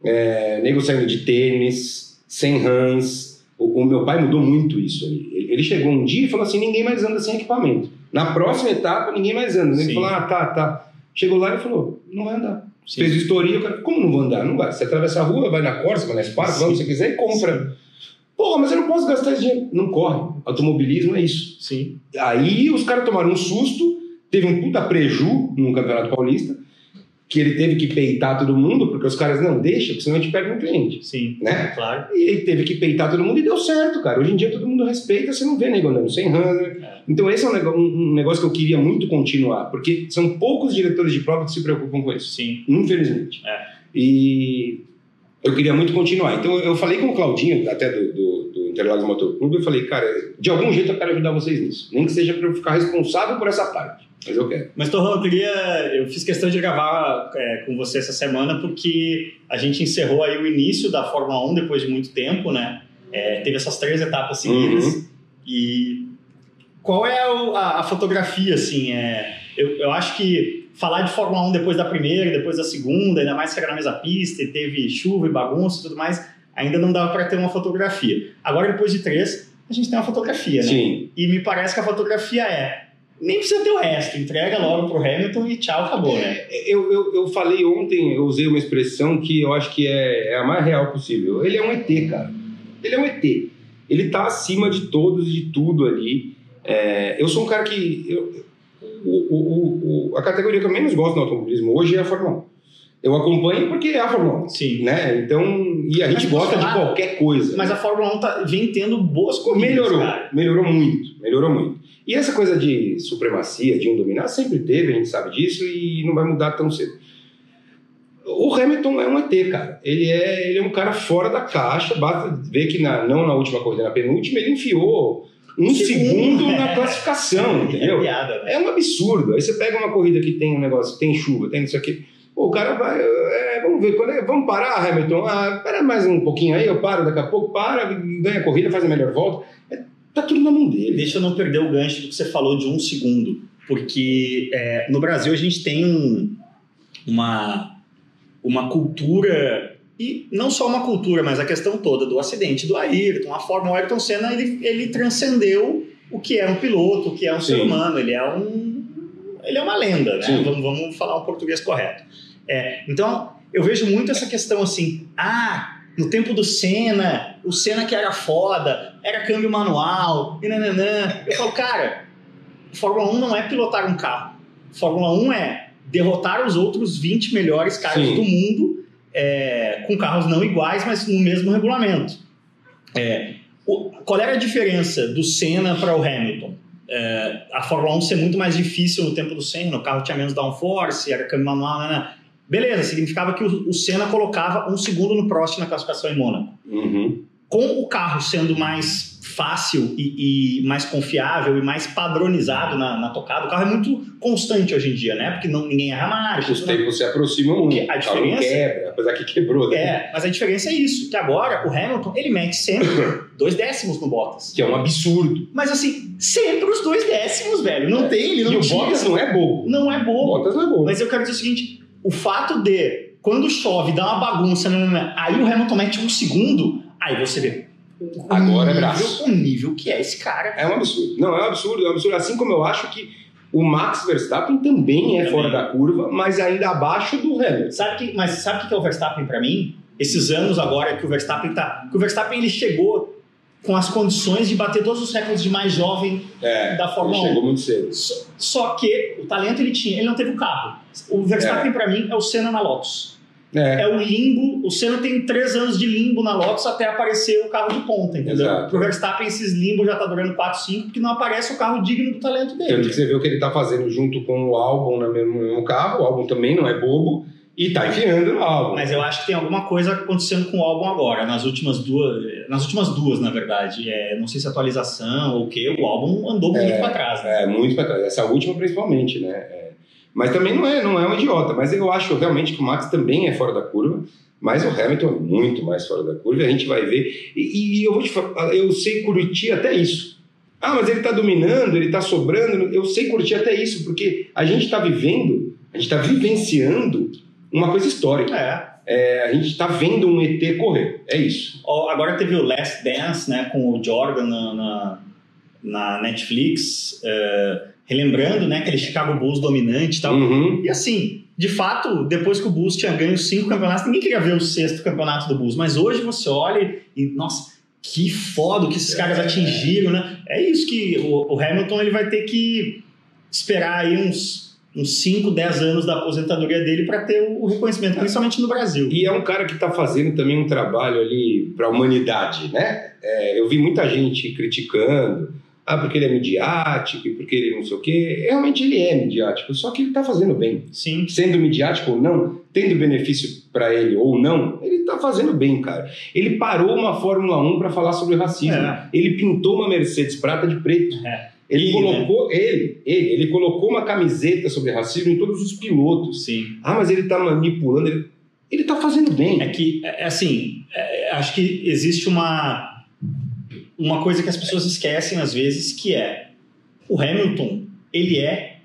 é, nego saindo de tênis, sem rãs. O, o meu pai mudou muito isso. Ele, ele chegou um dia e falou assim: ninguém mais anda sem equipamento. Na próxima etapa, ninguém mais anda. Ele Sim. falou: ah, tá, tá. Chegou lá e falou: não vai andar. Sim. Fez vistoria, cara, como não vou andar? Não vai. Você atravessa a rua, vai na Corsa, vai na Spark, vai onde você quiser e compra. Porra, mas eu não posso gastar esse dinheiro. Não corre. Automobilismo é isso. Sim. Aí os caras tomaram um susto, teve um puta preju no Campeonato Paulista. Que ele teve que peitar todo mundo, porque os caras não deixam, porque senão a gente perde um cliente. Sim, Né? claro. E ele teve que peitar todo mundo e deu certo, cara. Hoje em dia todo mundo respeita, você não vê nego andando sem runner. É. Então esse é um negócio que eu queria muito continuar, porque são poucos diretores de prova que se preocupam com isso. Sim. Infelizmente. É. E eu queria muito continuar. Então eu falei com o Claudinho, até do, do, do Interlagos Motor Clube, eu falei, cara, de algum jeito eu quero ajudar vocês nisso. Nem que seja para eu ficar responsável por essa parte. Mas eu quero. Mas, Torrão, eu queria. Eu fiz questão de gravar é, com você essa semana porque a gente encerrou aí o início da Fórmula 1 depois de muito tempo, né? É, teve essas três etapas seguidas. Uhum. E qual é a, a fotografia, assim? É, eu, eu acho que falar de Fórmula 1 depois da primeira, depois da segunda, ainda mais que era na mesma pista e teve chuva e bagunça e tudo mais, ainda não dava para ter uma fotografia. Agora, depois de três, a gente tem uma fotografia, né? Sim. E me parece que a fotografia é. Nem precisa ter o resto, entrega logo pro Hamilton e tchau, acabou, né? Eu, eu, eu falei ontem, eu usei uma expressão que eu acho que é, é a mais real possível. Ele é um ET, cara. Ele é um ET. Ele tá acima de todos e de tudo ali. É, eu sou um cara que. eu- o- o- o- a categoria que eu menos gosto no automobilismo hoje é a Fórmula 1. Eu acompanho porque é a Fórmula 1. Sim. Né? Então, e a gente gosta de qualquer coisa. Mas a Fórmula 1 tá, vem tendo boas corridas, Melhorou, cara. melhorou muito, melhorou muito. E essa coisa de supremacia, de um dominar, sempre teve, a gente sabe disso, e não vai mudar tão cedo. O Hamilton é um ET, cara. Ele é, ele é um cara fora da caixa. Basta ver que na, não na última corrida, na penúltima, ele enfiou um Segundo, segundo né? na classificação, É entendeu? piada, né? É um absurdo. Aí você pega uma corrida que tem um negócio, tem chuva, tem isso aqui. Pô, o cara vai. é, vamos ver, quando é- vamos parar, Hamilton. Ah, espera mais um pouquinho aí, eu paro daqui a pouco, para, ganha a corrida, faz a melhor volta. É, tá tudo na mão dele. Deixa eu não perder o gancho do que você falou de um segundo, porque é, no Brasil a gente tem um- uma, uma cultura, e não só uma cultura, mas a questão toda do acidente do Ayrton, a forma, o Ayrton Senna, ele, ele transcendeu o que é um piloto, o que é um ser Sim. humano, ele é um ele é uma lenda, né? Sim. Vamos, vamos falar um português correto. É, então, eu vejo muito essa questão assim, ah, no tempo do Senna, o Senna que era foda, era câmbio manual, e nananã. Eu falo, cara, Fórmula 1 não é pilotar um carro. Fórmula 1 é derrotar os outros 20 melhores carros Sim. do mundo é, com carros não iguais, mas no mesmo regulamento. É, o- qual era a diferença do Senna para o Hamilton? É, a Fórmula 1 ser muito mais difícil no tempo do Senna, o carro tinha menos downforce, era câmbio manual, nananã. Beleza, significava que o, o Senna colocava um segundo no Prost na classificação em Mônaco Uhum. Com o carro sendo mais fácil e, e mais confiável e mais padronizado na, na tocada, o carro é muito constante hoje em dia, né? Porque não, ninguém erra marcha. Os mais. tempos se aproximam muito. a diferença- quebra, apesar que quebrou. né? É, mas a diferença é isso, que agora o Hamilton, ele mete sempre dois décimos no Bottas. Que é um absurdo. Mas assim, sempre os dois décimos, velho. Não tem, ele não e o tira. Bottas não é bobo. Não é O bobo. Bottas não é bobo. Mas eu quero dizer o seguinte: o fato de quando chove, dá uma bagunça, nananã, aí o Hamilton mete um segundo, aí você vê. o Agora é nível- braço. O nível que é esse cara. É um absurdo. Não, é um absurdo, é um absurdo. Assim como eu acho que o Max Verstappen também é fora da curva, mas ainda abaixo do Hamilton. Sabe que, mas sabe o que é o Verstappen pra mim? Esses anos agora que o Verstappen tá. Que o Verstappen ele chegou com as condições de bater todos os recordes de mais jovem É, da Fórmula ele 1. chegou muito cedo. Só, só que o talento ele tinha, ele não teve o carro. O Verstappen pra mim é o Senna na Lotus. É, É o limbo. O Senna tem três anos de limbo na Lotus até aparecer o carro de ponta, entendeu? Exato. Pro Verstappen esses limbos já tá durando 4, 5, porque não aparece o carro digno do talento dele. tanto que você vê o que ele tá fazendo junto com o álbum no mesmo, carro. O álbum também não é bobo e tá enfiando no álbum. Mas eu acho que tem alguma coisa acontecendo com o álbum agora, nas últimas duas, nas últimas duas, na verdade. É, não sei se atualização ou o quê, o álbum andou muito pra trás, né? É, muito pra trás. Essa última, principalmente, né? É. Mas também não é, não é um idiota. Mas eu acho realmente que o Max também é fora da curva. Mas o Hamilton é muito mais fora da curva. e A gente vai ver. E, e eu vou te falar, eu sei curtir até isso. Ah, mas ele tá dominando, ele tá sobrando. Eu sei curtir até isso, porque a gente tá vivendo, a gente tá vivenciando uma coisa histórica. É. É, a gente tá vendo um ET correr. É isso. Ó, Agora teve o Last Dance, né, com o Jordan na, na, na Netflix, é, relembrando, né, aquele Chicago Bulls dominante e tal. Uhum. E assim, de fato, depois que o Bulls tinha ganho cinco campeonatos, ninguém queria ver o sexto campeonato do Bulls. Mas hoje você olha e, nossa, que foda o que esses caras atingiram, né? É isso que o, o Hamilton ele vai ter que esperar aí uns uns 5, 10 anos da aposentadoria dele para ter o reconhecimento, principalmente no Brasil. E é um cara que está fazendo também um trabalho ali para a humanidade, né? É, eu vi muita gente criticando, ah, porque ele é midiático porque ele não sei o quê. Realmente ele é midiático, só que ele está fazendo bem. Sim. Sendo midiático ou não, tendo benefício para ele ou não, ele está fazendo bem, cara. Ele parou uma Fórmula 1 para falar sobre racismo. É. Ele pintou uma Mercedes prata de preto. É. Ele Ele, colocou, ele, ele, ele colocou uma camiseta sobre racismo em todos os pilotos. Sim. Ah, mas ele tá manipulando, ele, ele tá fazendo bem. É que, é, é assim, é, acho que existe uma, uma coisa que as pessoas esquecem às vezes, que é o Hamilton, ele é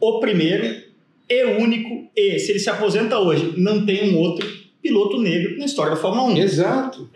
o primeiro e único, e se ele se aposenta hoje, não tem um outro piloto negro na história da Fórmula 1. Exato.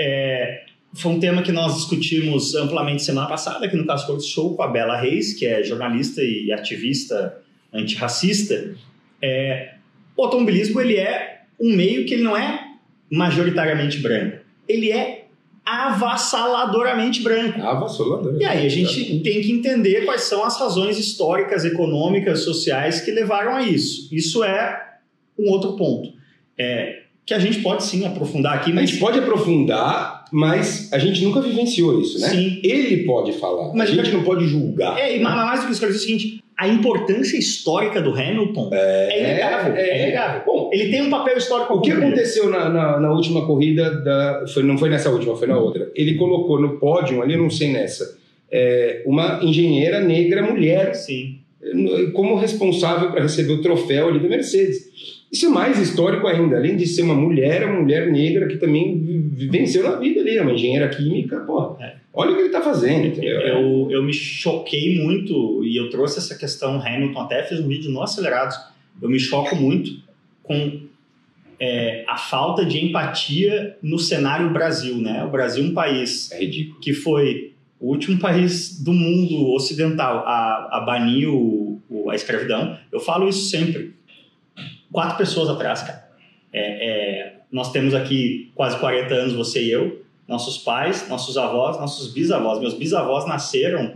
Foi um tema que nós discutimos amplamente semana passada aqui no Cascos Show com a Bela Reis, que é jornalista e ativista antirracista. É, o automobilismo ele é um meio que ele não é majoritariamente branco. Ele é avassaladoramente branco. Vassolador. E aí a gente tem que entender quais são as razões históricas, econômicas, sociais que levaram a isso. Isso é um outro ponto. É, que a gente pode sim aprofundar aqui, A mas gente pode aprofundar, mas a gente nunca vivenciou isso, né? Sim. Ele pode falar. Mas a gente não pode julgar. É, e ma- mais do que isso, quero dizer o seguinte: a importância histórica do Hamilton é, inegável. É, é. inegável. Bom, Ele tem um papel histórico. O que a aconteceu na, na, na última corrida, da, foi, não foi nessa última, foi na outra. Ele colocou no pódio, ali eu não sei nessa, é, uma engenheira negra mulher Sim. como responsável para receber o troféu ali da Mercedes. Isso é mais histórico ainda, além de ser uma mulher, uma mulher negra que também venceu na vida ali, é uma engenheira química, pô. É. Olha o que ele está fazendo, entendeu? Eu, eu me choquei muito e eu trouxe essa questão Hamilton, até fiz um vídeo no Acelerados. Eu me choco muito com é, a falta de empatia no cenário Brasil, né? O Brasil é um país É que foi o último país do mundo ocidental a, a banir o, o- a escravidão. Eu falo isso sempre. Quatro pessoas atrás, cara. É, é, nós temos aqui quase 40 anos, você e eu, nossos pais, nossos avós, nossos bisavós. Meus bisavós nasceram.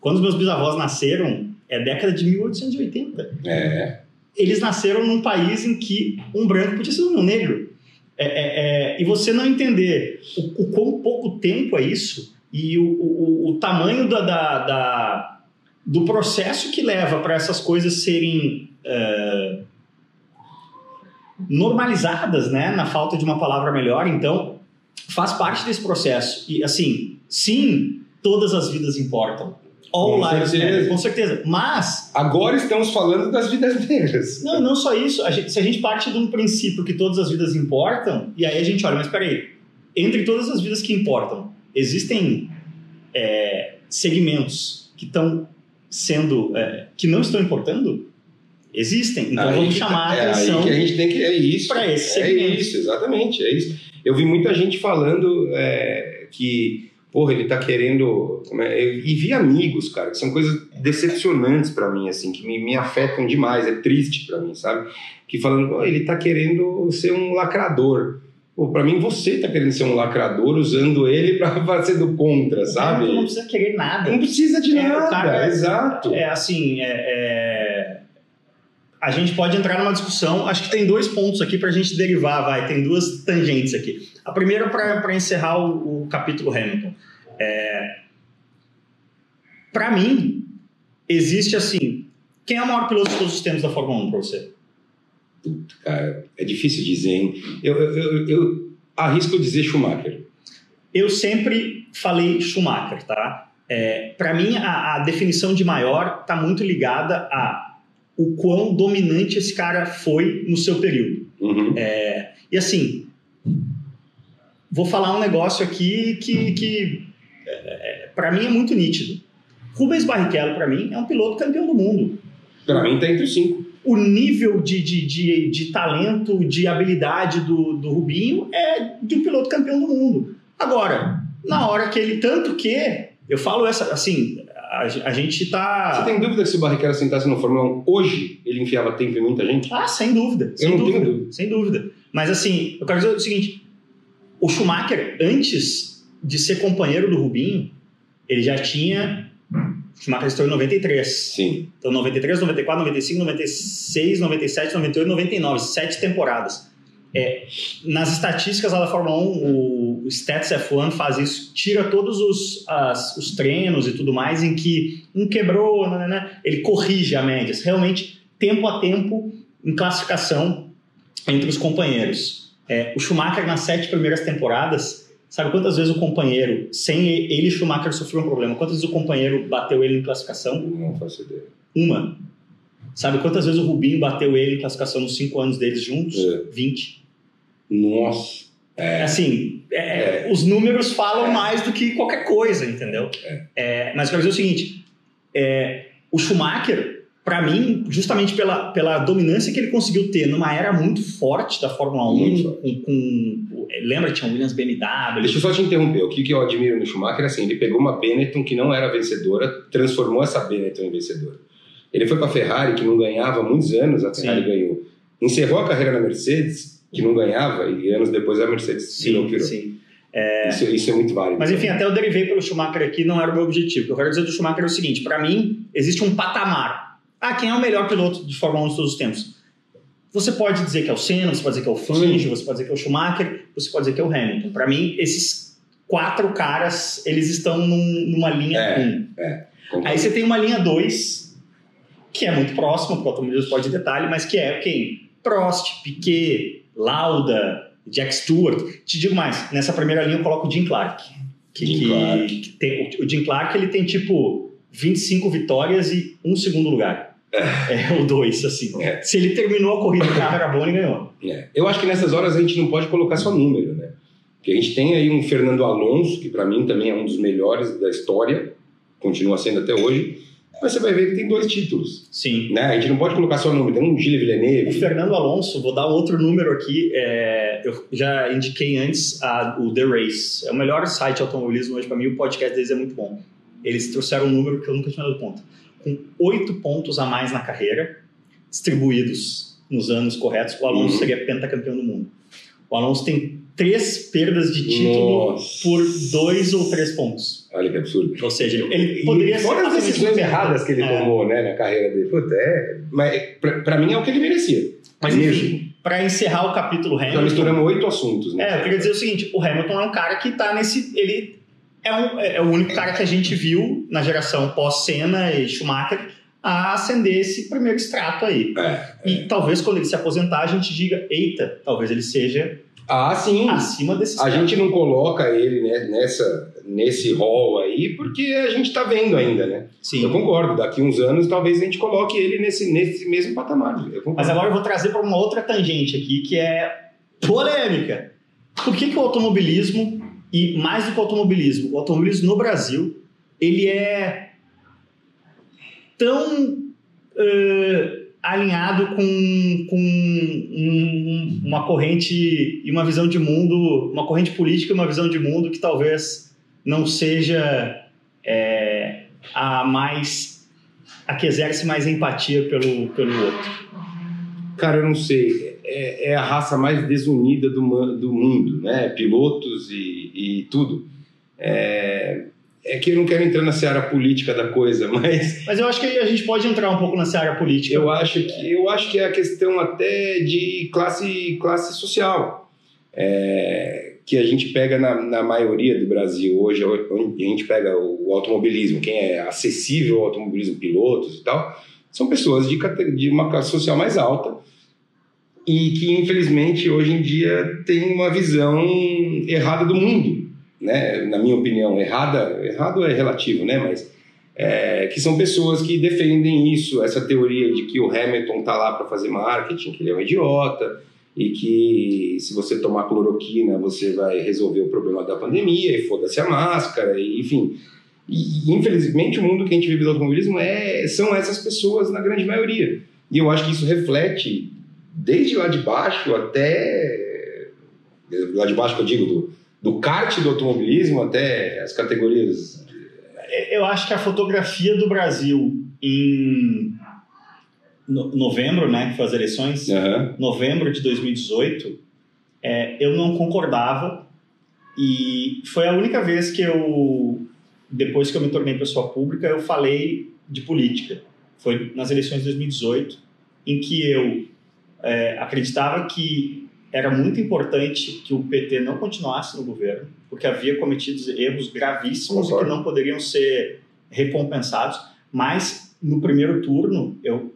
Quando os meus bisavós nasceram, é década de 1880 É, eles nasceram num país em que um branco podia ser um negro. É, é, é, e você não entender o, o quão pouco tempo é isso e o, o, o tamanho da, da- da- do processo que leva para essas coisas serem é, normalizadas, né? Na falta de uma palavra melhor. Então, faz parte desse processo. E, assim, sim, todas as vidas importam. All Com lives certeza. matter, com certeza. Mas Agora estamos falando das vidas negras. não, não só isso. A gente- se a gente parte de um princípio que todas as vidas importam, e aí a gente olha, mas peraí, entre todas as vidas que importam, existem é, segmentos que estão sendo, é, que não estão importando? Existem. Então Aí vamos que- chamar a é atenção. aí que a gente tem que. É isso. pra esse É segmento. isso, exatamente. É isso. Eu vi muita gente falando é, que, porra, ele tá querendo. é, eu- e vi amigos, cara, que são coisas decepcionantes pra mim, assim, que me, me afetam demais. É triste pra mim, sabe? Que falando, "Pô, ele tá querendo ser um lacrador. Pô, pra mim, você tá querendo ser um lacrador usando ele pra fazer do contra, sabe? Tu não precisa querer nada. Não precisa de É, nada, cara- exato. É assim, é, é, a gente pode entrar numa discussão. Acho que tem dois pontos aqui para a gente derivar, vai. Tem duas tangentes aqui. A primeira para encerrar o, o capítulo Hamilton. É, para mim, existe assim. Quem é o maior piloto de todos os tempos da Fórmula 1 para você? Cara, é difícil dizer, hein? Eu, eu, eu, eu arrisco dizer Schumacher. Eu sempre falei Schumacher, tá? É, para mim, a, a definição de maior está muito ligada a o quão dominante esse cara foi no seu período. Uhum. E assim, vou falar um negócio aqui que, que para mim é muito nítido. Rubens Barrichello, para mim, é um piloto campeão do mundo. Pra mim tá entre os cinco. O nível de, de, de, de talento, de habilidade do, do Rubinho é de um piloto campeão do mundo. Agora, na hora que ele. Tanto que, eu falo essa, assim, a, a gente tá. Você tem dúvida que se o Barrichello sentasse no Fórmula 1 hoje, ele enfiava tempo em muita gente? Ah, sem dúvida. Sem não tenho dúvida, dúvida. Sem dúvida. Mas assim, eu quero dizer o seguinte: o Schumacher, antes de ser companheiro do Rubinho, ele já tinha O Schumacher estreou em 93. Sim. Então, 93, 94, 95, 96, 97, 98, 99. Sete temporadas. É, nas estatísticas lá da Fórmula 1, o, o Stats F1 faz isso, tira todos os, as, os treinos e tudo mais em que um quebrou, né, né, ele corrige a médias. Realmente, tempo a tempo, em classificação entre os companheiros. É, o Schumacher, nas sete primeiras temporadas, sabe quantas vezes o companheiro, sem ele, Schumacher, sofreu um problema? Quantas vezes o companheiro bateu ele em classificação? Não faço ideia. Uma. Sabe quantas vezes o Rubinho bateu ele em classificação nos cinco anos deles juntos? É. 20. Nossa. É. Assim, é, os números falam É. mais do que qualquer coisa, entendeu? É, mas eu quero dizer o seguinte: é, o Schumacher, para mim, justamente pela, pela dominância que ele conseguiu ter numa era muito forte da Fórmula 1, Muito com, com- lembra tinha Williams BMW, Deixa eu só te interromper. O que, que eu admiro no Schumacher é assim: ele pegou uma Benetton que não era vencedora, transformou essa Benetton em vencedora. Ele foi para a Ferrari, que não ganhava há muitos anos, a Ferrari Sim. ganhou. Encerrou a carreira na Mercedes, que não ganhava, e anos depois a Mercedes virou que virou. sim. Isso, isso é muito válido. Mas enfim, até eu derivei pelo Schumacher aqui, não era o meu objetivo. O que eu quero dizer do Schumacher é o seguinte: para mim, existe um patamar. Ah, quem é o melhor piloto de Fórmula 1 de todos os tempos? Você pode dizer que é o Senna, você pode dizer que é o Fangio, você pode dizer que é o Schumacher, você pode dizer que é o Hamilton. Para mim, esses quatro caras, eles estão num- numa linha É. 1. Concordo. Aí você tem uma linha 2, que é muito próxima, porque o automobilismo pode detalhe, mas que é quem? Prost, Piquet, Lauda, Jack Stewart. Te digo mais, nessa primeira linha eu coloco o Jim Clark. Que, Jim que- Clark. que tem, o Jim Clark ele tem tipo 25 vitórias e um segundo lugar. É, o dois, assim. É. Se ele terminou a corrida, o carro era bom, ele ganhou. É. Eu acho que nessas horas a gente não pode colocar só número, né? Porque a gente tem aí um Fernando Alonso, que para mim também é um dos melhores da história, continua sendo até hoje, mas você vai ver que tem dois títulos. Sim. Né? A gente não pode colocar só número, tem um Gilles O Villeneuve. Fernando Alonso, vou dar outro número aqui. é, eu já indiquei antes a- o The Race. É o melhor site de automobilismo hoje para mim. O podcast deles é muito bom. Eles trouxeram um número que eu nunca tinha dado conta. Com oito pontos a mais na carreira, distribuídos nos anos corretos, o Alonso Uhum. seria pentacampeão do mundo. O Alonso tem três perdas de título Nossa. por dois ou três pontos. Olha que absurdo. Ou seja, ele, ele poderia ser fora as decisões erradas que ele É. tomou né, na carreira dele. Puta, é. Mas pra, pra mim é o que ele merecia. Mas Mesmo. para encerrar o capítulo Nós Hamilton, misturamos oito assuntos, né? É, eu queria dizer o seguinte: o Hamilton é um cara que tá nesse. Ele é, um, é o único cara que a gente viu na geração pós-Senna e Schumacher a ascender esse primeiro extrato aí. É. E talvez quando ele se aposentar, a gente diga: eita, talvez ele seja Ah, sim. acima desse A gente não coloca ele né, nessa, nesse rol aí porque a gente tá vendo ainda, né? Sim. Eu concordo. Daqui uns anos talvez a gente coloque ele nesse, nesse mesmo patamar. Mas agora eu vou trazer para uma outra tangente aqui, que é polêmica. Por que, que o automobilismo, e mais do que o automobilismo, o automobilismo no Brasil, ele é tão eh, alinhado com, com um- uma corrente e uma visão de mundo, uma corrente política e uma visão de mundo que talvez não seja eh, a mais a que exerce mais empatia pelo, pelo outro. Cara, eu não sei. É, é a raça mais desunida do, do mundo, né? Pilotos e, e tudo. É, é que eu não quero entrar na seara política da coisa, mas Mas eu acho que a gente pode entrar um pouco na seara política. eu acho que eu acho que é a questão até de classe classe social é, que a gente pega na, na maioria do Brasil hoje a gente pega o automobilismo quem é acessível ao automobilismo pilotos e tal são pessoas de, de uma classe social mais alta e que infelizmente hoje em dia tem uma visão errada do mundo né na minha opinião errada errado é relativo né mas é, que são pessoas que defendem isso, essa teoria de que o Hamilton está lá para fazer marketing, que ele é um idiota, e que se você tomar cloroquina você vai resolver o problema da pandemia, e foda-se a máscara, e, enfim. E, infelizmente o mundo que a gente vive do automobilismo é, são essas pessoas na grande maioria. E eu acho que isso reflete desde lá de baixo até. Lá de baixo que eu digo, do, do kart do automobilismo até as categorias Eu acho que a fotografia do Brasil em no- novembro, né, que foi as eleições, Aham. novembro de 2018, é, eu não concordava e foi a única vez que eu depois que eu me tornei pessoa pública, eu falei de política. Foi nas eleições de 2018, em que eu é, acreditava que era muito importante que o PT não continuasse no governo, porque havia cometido erros gravíssimos Concordo. e que não poderiam ser recompensados. Mas no primeiro turno eu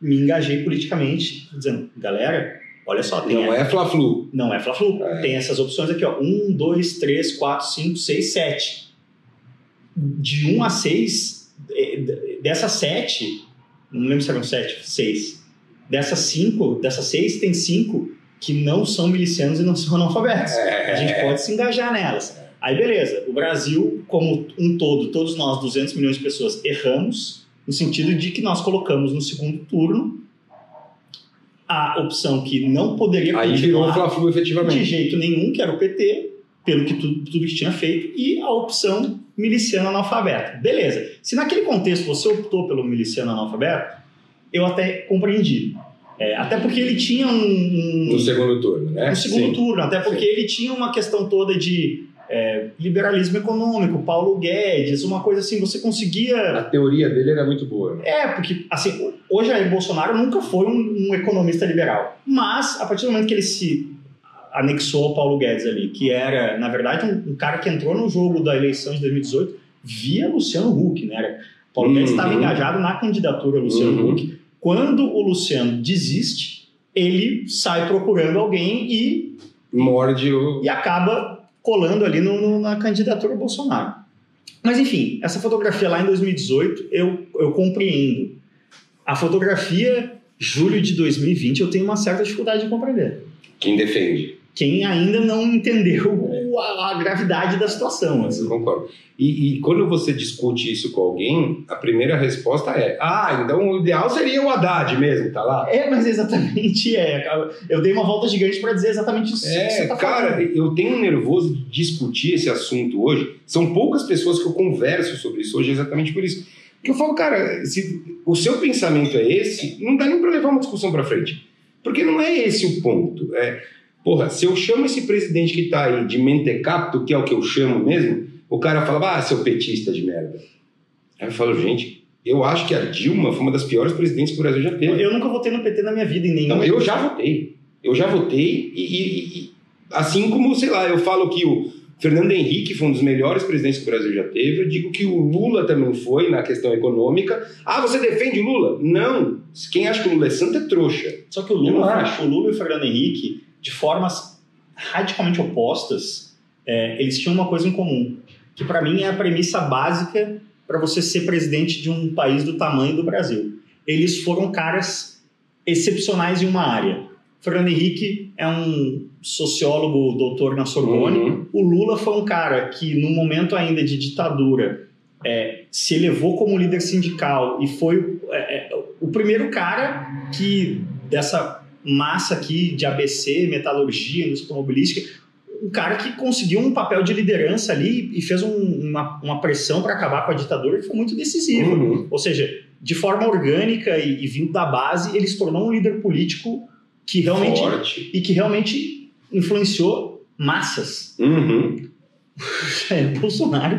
me engajei politicamente, dizendo, galera, olha só, tem não é Fla-Flu. Não é Fla-Flu. É. Tem essas opções aqui, ó, um, dois, três, quatro, cinco, seis, sete. De um a seis, é, dessas sete, não lembro se eram sete, seis. Dessas cinco, dessas seis, tem cinco que não são milicianos e não são analfabetos. É. A gente pode se engajar nelas. Aí beleza, o Brasil, como um todo, todos nós, 200 milhões de pessoas, erramos no sentido de que nós colocamos no segundo turno a opção que não poderia Aí virou o Fla-Flu efetivamente. De jeito nenhum, que era o PT, pelo que tudo, tudo que tinha feito, e a opção miliciano analfabeto. Beleza. Se naquele contexto você optou pelo miliciano analfabeto, eu até compreendi. É, até porque ele tinha um, um, No segundo turno, né? No segundo Sim. turno, até porque Sim. ele tinha uma questão toda de é, liberalismo econômico, Paulo Guedes, uma coisa assim, você conseguia. A teoria dele era muito boa. É, porque, assim, hoje Jair Bolsonaro nunca foi um, um, economista liberal. Mas, a partir do momento que ele se anexou ao Paulo Guedes ali, que era, na verdade, um, um cara que entrou no jogo da eleição de 2018 via Luciano Huck, né? Paulo uhum. Guedes estava engajado na candidatura Luciano uhum. Huck quando o Luciano desiste, ele sai procurando alguém e. Morde o. E acaba colando ali no, no, na candidatura Bolsonaro. Mas enfim, essa fotografia lá em 2018 eu, eu compreendo. A fotografia, julho de 2020, eu tenho uma certa dificuldade de compreender. Quem defende? Quem ainda não entendeu a, a gravidade da situação. Assim. Eu concordo. E, e, quando você discute isso com alguém, a primeira resposta é: ah, então o ideal seria o Haddad mesmo, tá lá? É, mas exatamente é. Eu dei uma volta gigante para dizer exatamente isso. É, que você tá cara, falando. eu tenho nervoso de discutir esse assunto hoje. São poucas pessoas que eu converso sobre isso hoje exatamente por isso. Porque eu falo, cara, se o seu pensamento é esse, não dá nem para levar uma discussão para frente. Porque não é esse o ponto. É, porra, se eu chamo esse presidente que tá aí de mentecapto, que é o que eu chamo mesmo o cara fala, ah, seu petista de merda. Aí eu falo, gente, eu acho que a Dilma foi uma das piores presidentes que o Brasil já teve. Eu nunca votei no PT na minha vida em nenhum. Não, eu já votei. Eu já votei e, e, e, assim como, sei lá, eu falo que o Fernando Henrique foi um dos melhores presidentes que o Brasil já teve, eu digo que o Lula também foi na questão econômica. Ah, você defende o Lula? Não. Quem acha que o Lula é santo é trouxa. Só que o Lula, o Lula e o Fernando Henrique, de formas radicalmente opostas, é, eles tinham uma coisa em comum que para mim é a premissa básica para você ser presidente de um país do tamanho do Brasil. Eles foram caras excepcionais em uma área. Fernando Henrique é um sociólogo, doutor na Sorbonne. Uhum. O Lula foi um cara que, no momento ainda de ditadura, é, se elevou como líder sindical e foi é, é, o primeiro cara que, dessa massa aqui de ABC, metalurgia, indústria automobilística, um cara que conseguiu um papel de liderança ali e fez um, uma, uma pressão para acabar com a ditadura que foi muito decisiva. Uhum. Ou seja, de forma orgânica e, e, vindo da base, ele se tornou um líder político que realmente Forte. e que realmente influenciou massas. Uhum. É, Bolsonaro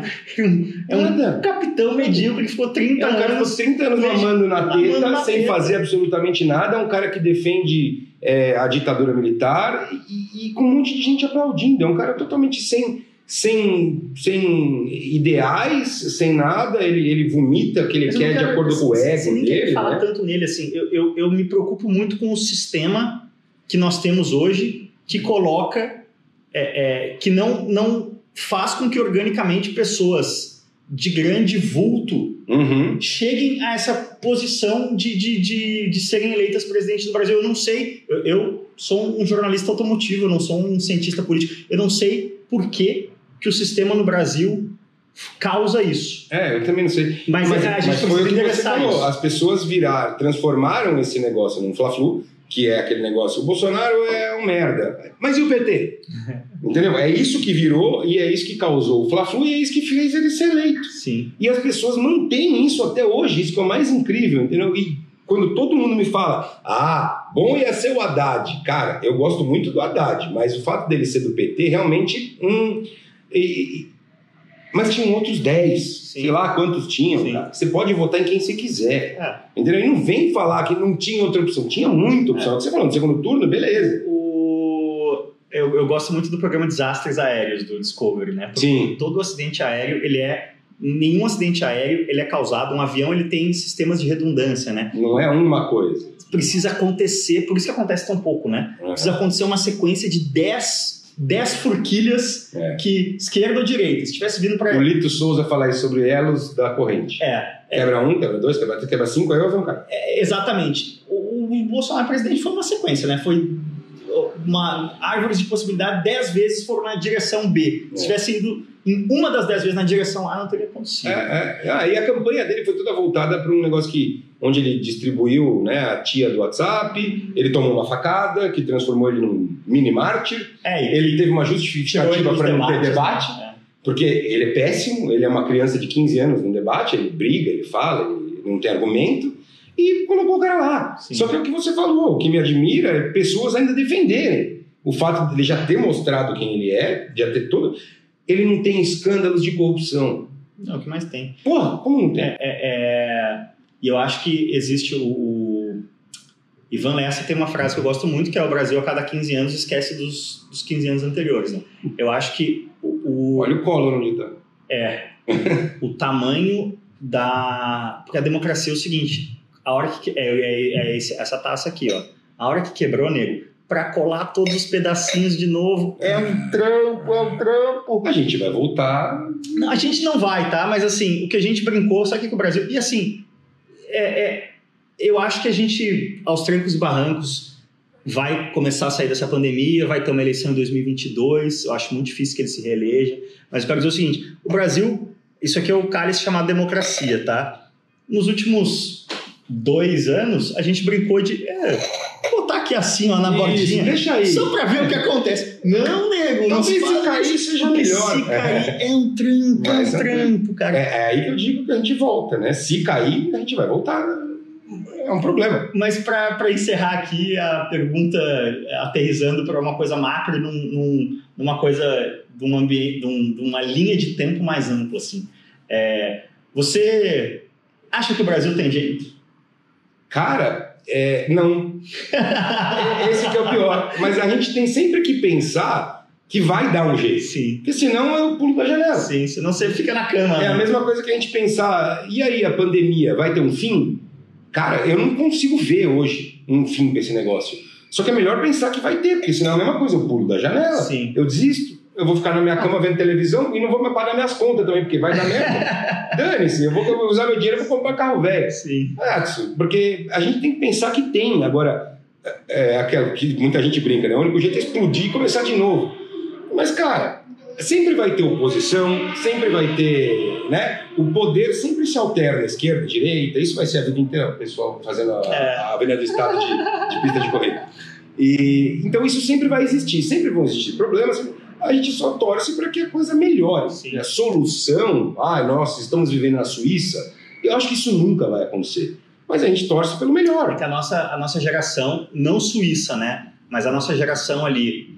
é um Nada. capitão medíocre que ficou 30 anos. É um cara que ficou 30 anos mamando na teta, sem teta. fazer absolutamente nada. É um cara que defende é, a ditadura militar e, e, com um monte de gente aplaudindo. É um cara totalmente sem, sem, sem ideais, sem nada. Ele, ele vomita o que ele Mas quer de acordo com o ego dele. falar né? tanto nele assim. Eu, eu, eu me preocupo muito com o sistema que nós temos hoje que coloca. É, é, que não, não faz com que organicamente pessoas de grande vulto uhum. cheguem a essa posição de, de, de, de, serem eleitas presidente do Brasil. Eu não sei, eu, eu, sou um jornalista automotivo, eu não sou um cientista político, eu não sei por que, que o sistema no Brasil causa isso. É, eu também não sei. Mas, mas a gente mas foi o que você falou. Isso. As pessoas viraram, transformaram esse negócio num fla-flu que é aquele negócio, o Bolsonaro é um merda. Mas e o PT? Entendeu? É isso que virou e é isso que causou o Fla-Flu e é isso que fez ele ser eleito. Sim. E as pessoas mantêm isso até hoje, isso que é o mais incrível, entendeu? E quando todo mundo me fala, ah, bom ia ser o Haddad. Cara, eu gosto muito do Haddad, mas o fato dele ser do PT realmente. Hum, e, Mas tinham outros 10, Sim. sei lá quantos tinham. Cara. Você pode votar em quem você quiser. É. Entendeu? E não vem falar que não tinha outra opção. Tinha muita opção. Você falou no segundo turno, beleza. O... Eu, eu gosto muito do programa Desastres Aéreos do Discovery, né? Porque Sim. todo acidente aéreo, ele é... Nenhum acidente aéreo, ele é causado... Um avião, ele tem sistemas de redundância, né? Não é uma coisa. Precisa acontecer... Por isso que acontece tão pouco, né? Precisa acontecer uma sequência de 10... 10 forquilhas É. que esquerda ou direita. Se tivesse vindo para O Lito Souza fala isso sobre elos da corrente. É, Quebra um, quebra dois, quebra três, quebra cinco, aí vai ver um cara. É, exatamente. O, o Bolsonaro presidente foi uma sequência, né? Foi uma árvore de possibilidade, dez vezes foram na direção B. Se É. tivesse ido em uma das dez vezes na direção A, não teria acontecido. É, é. Ah, e a campanha dele foi toda voltada para um negócio que, onde ele distribuiu né, a tia do WhatsApp, ele tomou uma facada que transformou ele num mini mártir, É, ele teve uma justificativa para não ter debate, né? porque ele é péssimo, ele é uma criança de 15 anos no debate, ele briga, ele fala, ele não tem argumento, e colocou o cara lá. Sim. Só que é o que você falou, o que me admira é pessoas ainda defenderem. O fato de ele já ter mostrado quem ele é, já ter todo. Ele não tem escândalos de corrupção. Não, o que mais tem. Porra, como não tem? É, é, é, E eu acho que existe o, o... Ivan Lessa tem uma frase que eu gosto muito, que é o Brasil a cada 15 anos esquece dos, dos 15 anos anteriores. Né? Eu acho que o, o- Olha o colo onde tá. É. o tamanho da. Porque a democracia é o seguinte: a hora que. É, é- é esse- essa taça aqui, ó. A hora que quebrou, nego, pra colar todos os pedacinhos de novo, é um trampo, é um trampo. A gente vai voltar. Não, a gente não vai, tá? Mas assim, o que a gente brincou, sabe o que que o Brasil. E assim, é, é- eu acho que a gente, aos trancos e barrancos, vai começar a sair dessa pandemia, vai ter uma eleição em 2022. Eu acho muito difícil que ele se reeleja. Mas eu quero dizer o seguinte: o Brasil, isso aqui é o cálice chamado democracia, tá? Nos últimos dois anos, a gente brincou de. É, botar aqui assim, ó, na Isso, bordinha. deixa aí. Só pra ver o que acontece. Não, nego, não Talvez se cair seja melhor. Se cair é um trampo, é um é um trampo, cara. É, é aí que eu digo que a gente volta, né? Se cair, a gente vai voltar. É um problema. Mas para encerrar aqui a pergunta, aterrizando para uma coisa macro, num, num- numa coisa, de, um ambiente, de, um- de uma linha de tempo mais ampla, assim. É, você acha que o Brasil tem jeito? Cara, é, não. Esse que é o pior. Mas a gente tem sempre que pensar que vai dar um jeito. Sim. Porque senão eu pulo da janela. Sim, senão você fica na cama. É a né? mesma coisa que a gente pensar, e aí, a pandemia vai ter um fim? Cara, eu não consigo ver hoje um fim pra esse negócio. Só que é melhor pensar que vai ter, porque senão é a mesma coisa, eu pulo da janela, Sim. eu desisto, eu vou ficar na minha cama vendo televisão e não vou me pagar minhas contas também, porque vai dar merda. Dane-se, eu vou usar meu dinheiro e vou comprar carro velho. Sim. Isso, porque a gente tem que pensar que tem. Agora, é, é aquela que muita gente brinca, né? O único jeito é explodir e começar de novo. Mas, cara, sempre vai ter oposição, sempre vai ter, né? O poder sempre se alterna, esquerda, direita, isso vai ser a vida inteira, o pessoal fazendo a, É. a Avenida do Estado de, de pista de corrida. E, então isso sempre vai existir, sempre vão existir problemas, a gente só torce para que a coisa melhore. Sim. A solução, ai, nossa, estamos vivendo na Suíça, eu acho que isso nunca vai acontecer. Mas a gente torce pelo melhor. Porque a nossa, a nossa geração, não suíça, né? Mas a nossa geração ali,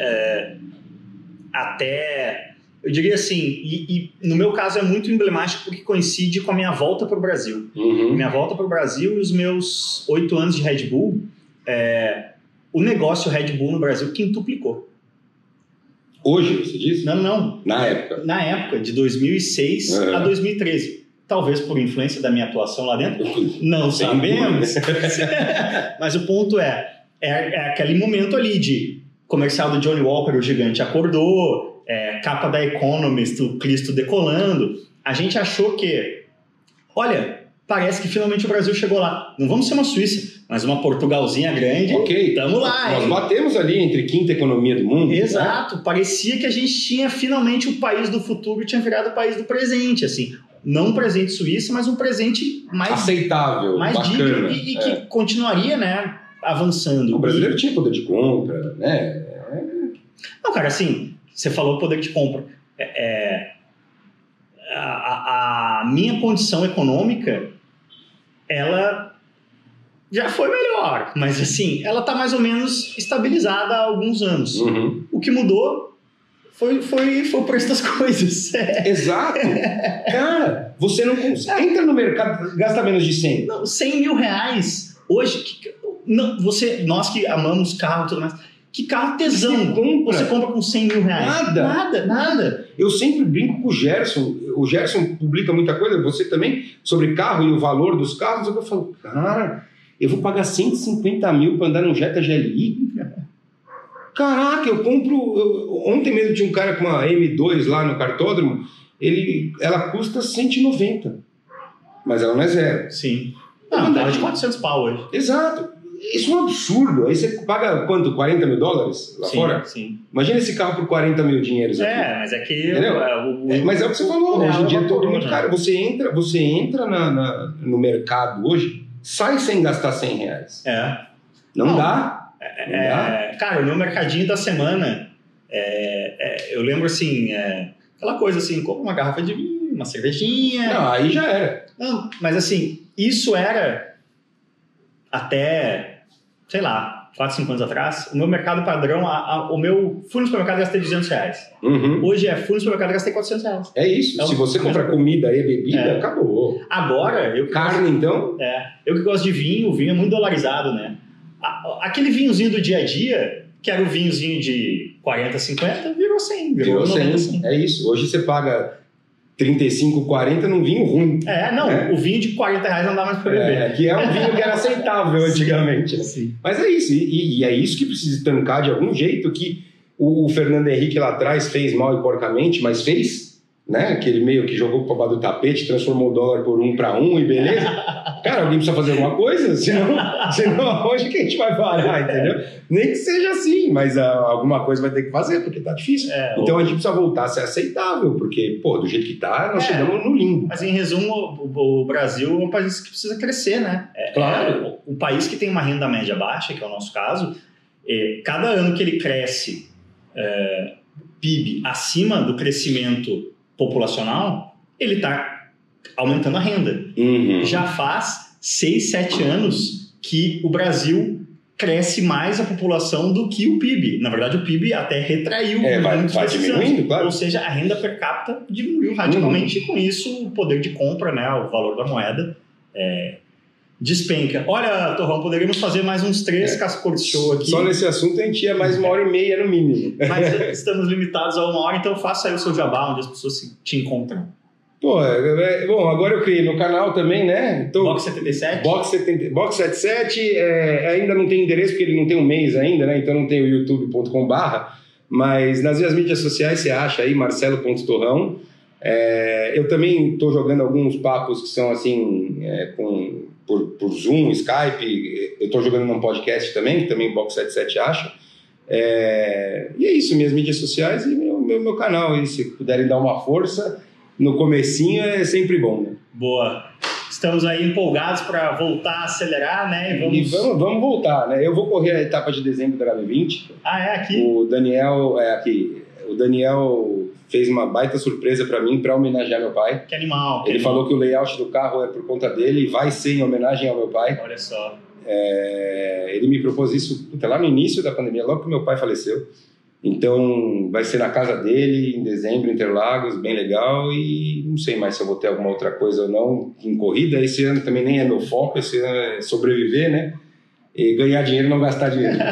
é, até. Eu diria assim, e, e no meu caso é muito emblemático porque coincide com a minha volta para o Brasil. Uhum. Minha volta para o Brasil e os meus oito anos de Red Bull, é, o negócio Red Bull no Brasil quintuplicou. Hoje, você disse? Não, não. Na época. Na época, de 2006 Uhum. a 2013. Talvez por influência da minha atuação lá dentro, não sabemos. Mas o ponto é, é, é aquele momento ali de comercial do Johnny Walker, o gigante acordou, é, capa da Economist, o Cristo decolando. A gente achou que, olha, parece que finalmente o Brasil chegou lá. Não vamos ser uma Suíça, mas uma Portugalzinha grande. Ok. Tamo lá, Nós hein? batemos ali entre quinta economia do mundo. né? Exato, parecia que a gente tinha finalmente o país do futuro e tinha virado o país do presente, assim. Não um presente suíço, mas um presente mais, Aceitável, mais bacana. digno e, e que É. continuaria, né, avançando. O brasileiro tinha poder de compra, né? Não, cara, assim, você falou poder de compra. É, é, a- a minha condição econômica, ela já foi melhor, mas assim, ela tá mais ou menos estabilizada há alguns anos. Uhum. O que mudou foi, foi, foi o preço das coisas. É. Exato. Cara, você não consegue. Entra no mercado, gasta menos de 100. Não, 100 mil reais. Hoje, que- não, você, nós que amamos carro e tudo mais, que carro tesão Você compra. você compra com 100 mil reais? Nada. Nada, nada. Eu sempre brinco com o Gerson. O Gerson publica muita coisa, você também, sobre carro e o valor dos carros. Eu falo, cara, eu vou pagar 150 mil para andar num Jetta GLI? Caraca, eu compro. eu- ontem mesmo tinha um cara com uma M2 lá no cartódromo, ele, ela custa 190. Mas ela não é zero. Sim. Não, tava de 400 pau hoje. Exato. Isso é um absurdo. Aí você paga quanto? 40 mil dólares lá sim, fora? Sim. Imagina esse carro por 40 mil dinheiros aqui. É, mas é que é, o, É, mas é o que você falou, o hoje em dia é todo mundo. né? Cara, você entra, você entra na, na- no mercado hoje, sai sem gastar 100 reais. É. Não, Não. dá. Não dá. É, cara, o meu mercadinho da semana, é, é, eu lembro assim, é, aquela coisa assim, compra uma garrafa de vinho, uma cervejinha. Não, aí já era. Não, mas assim, isso era até, sei lá, 4, 5 anos atrás. O meu mercado padrão, a- a- o meu. Fui no supermercado gastei 200 reais. Uhum. Hoje é, fui no supermercado gastei 400 reais. É isso. É Se você comprar comida e bebida, É. acabou. Agora, eu Carne, então, É, eu que gosto de vinho, o vinho é muito dolarizado, né? Aquele vinhozinho do dia a dia, que era o vinhozinho de 40, 50, virou 100, virou, virou 90, 100. 100. É isso. Hoje você paga 35, 40 num vinho ruim. É, não, É. o vinho de 40 reais não dá mais pra beber. É, que é um vinho que era aceitável antigamente. né? Sim. Mas é isso, e, e é isso que precisa estancar de algum jeito que o, o Fernando Henrique lá atrás fez mal e porcamente, mas fez, né? Que ele meio que jogou para baixo do tapete, transformou o dólar por um para um e beleza. Cara, alguém precisa fazer alguma coisa, senão, senão onde que a gente vai parar, entendeu? Nem que seja assim, mas ah, alguma coisa vai ter que fazer, porque tá difícil. É, Então a gente precisa voltar a ser aceitável, porque, pô, do jeito que tá, nós É. chegamos no limbo. Mas em resumo, o, o Brasil é um país que precisa crescer, né? É, Claro. é, o, o país que tem uma renda média baixa, que é o nosso caso, é, cada ano que ele cresce é, PIB acima do crescimento populacional, ele está aumentando a renda. Uhum. Já faz 6, 7 anos que o Brasil cresce mais a população do que o PIB. Na verdade, o PIB até retraiu É, vai- vai diminuindo, claro. Ou seja, a renda per capita diminuiu radicalmente e com isso o poder de compra, né, o valor da moeda é, despenca. Olha, Torrão, poderíamos fazer mais uns três É. show aqui, Só nesse assunto a gente ia mais uma hora e meia no mínimo. mas estamos limitados a uma hora, então faça aí o seu jabá, onde as pessoas te encontram. Pô, é, é, bom, agora eu criei meu canal também, né? Então, Box 77? Box, 70, Box 77 é, ainda não tem endereço porque ele não tem um mês ainda, né? Então não tem o youtube.com barra, mas nas minhas mídias sociais você acha aí marcelo.torrão. É, eu também estou jogando alguns papos que são assim, é, com, por, por Zoom, Skype. Eu estou jogando num podcast também, que também Box 77 acha. É, e é isso, minhas mídias sociais e meu, meu, meu canal. E se puderem dar uma força, no comecinho é sempre bom, né? Boa. Estamos aí empolgados para voltar a acelerar, né? E vamos... E vamos, vamos voltar, né? Eu vou correr a etapa de dezembro da HB20. Ah, é aqui? O Daniel, é aqui, o Daniel fez uma baita surpresa para mim para homenagear meu pai. Que animal. que Ele animal. falou que o layout do carro é por conta dele e vai ser em homenagem ao meu pai. Olha só. É, ele me propôs isso puta, lá no início da pandemia, logo que meu pai faleceu. Então vai ser na casa dele, em dezembro, em Interlagos, bem legal. E não sei mais se eu vou ter alguma outra coisa ou não em corrida. Esse ano também nem é meu foco, esse ano é sobreviver, né? E ganhar dinheiro não gastar dinheiro.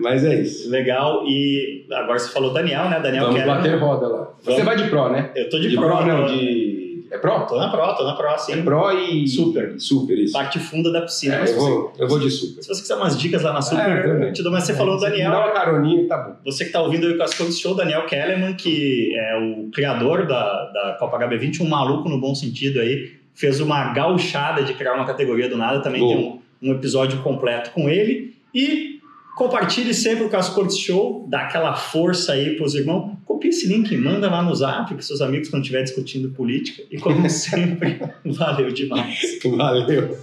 Mas é isso. Legal. E agora você falou Daniel, né? Daniel Vamos Kellerman. bater roda lá. Você Vamos. vai de Pro, né? Eu tô de, De pro, Pro, não, de. É Pro? Tô na pro, tô na pro, sim. É Pro e. Super. Super, isso. Parte funda da piscina. É, Mas eu, vou, eu vou de Super. você, se você quiser umas dicas lá na Super, É, eu te dou. Mas você falou Se Daniel. Dá uma caroninha, tá bom. Você que está ouvindo aí o Cascos Show, Daniel Kellerman, que é o criador da, da Copa HB20, um maluco no bom sentido aí, fez uma gauchada de criar uma categoria do nada, também Boa. tem um, um episódio completo com ele. E compartilhe sempre o Cascos Show, dá aquela força aí pros irmãos. Copia esse link, manda lá no zap para seus amigos quando estiver discutindo política. E como sempre, valeu demais. Valeu.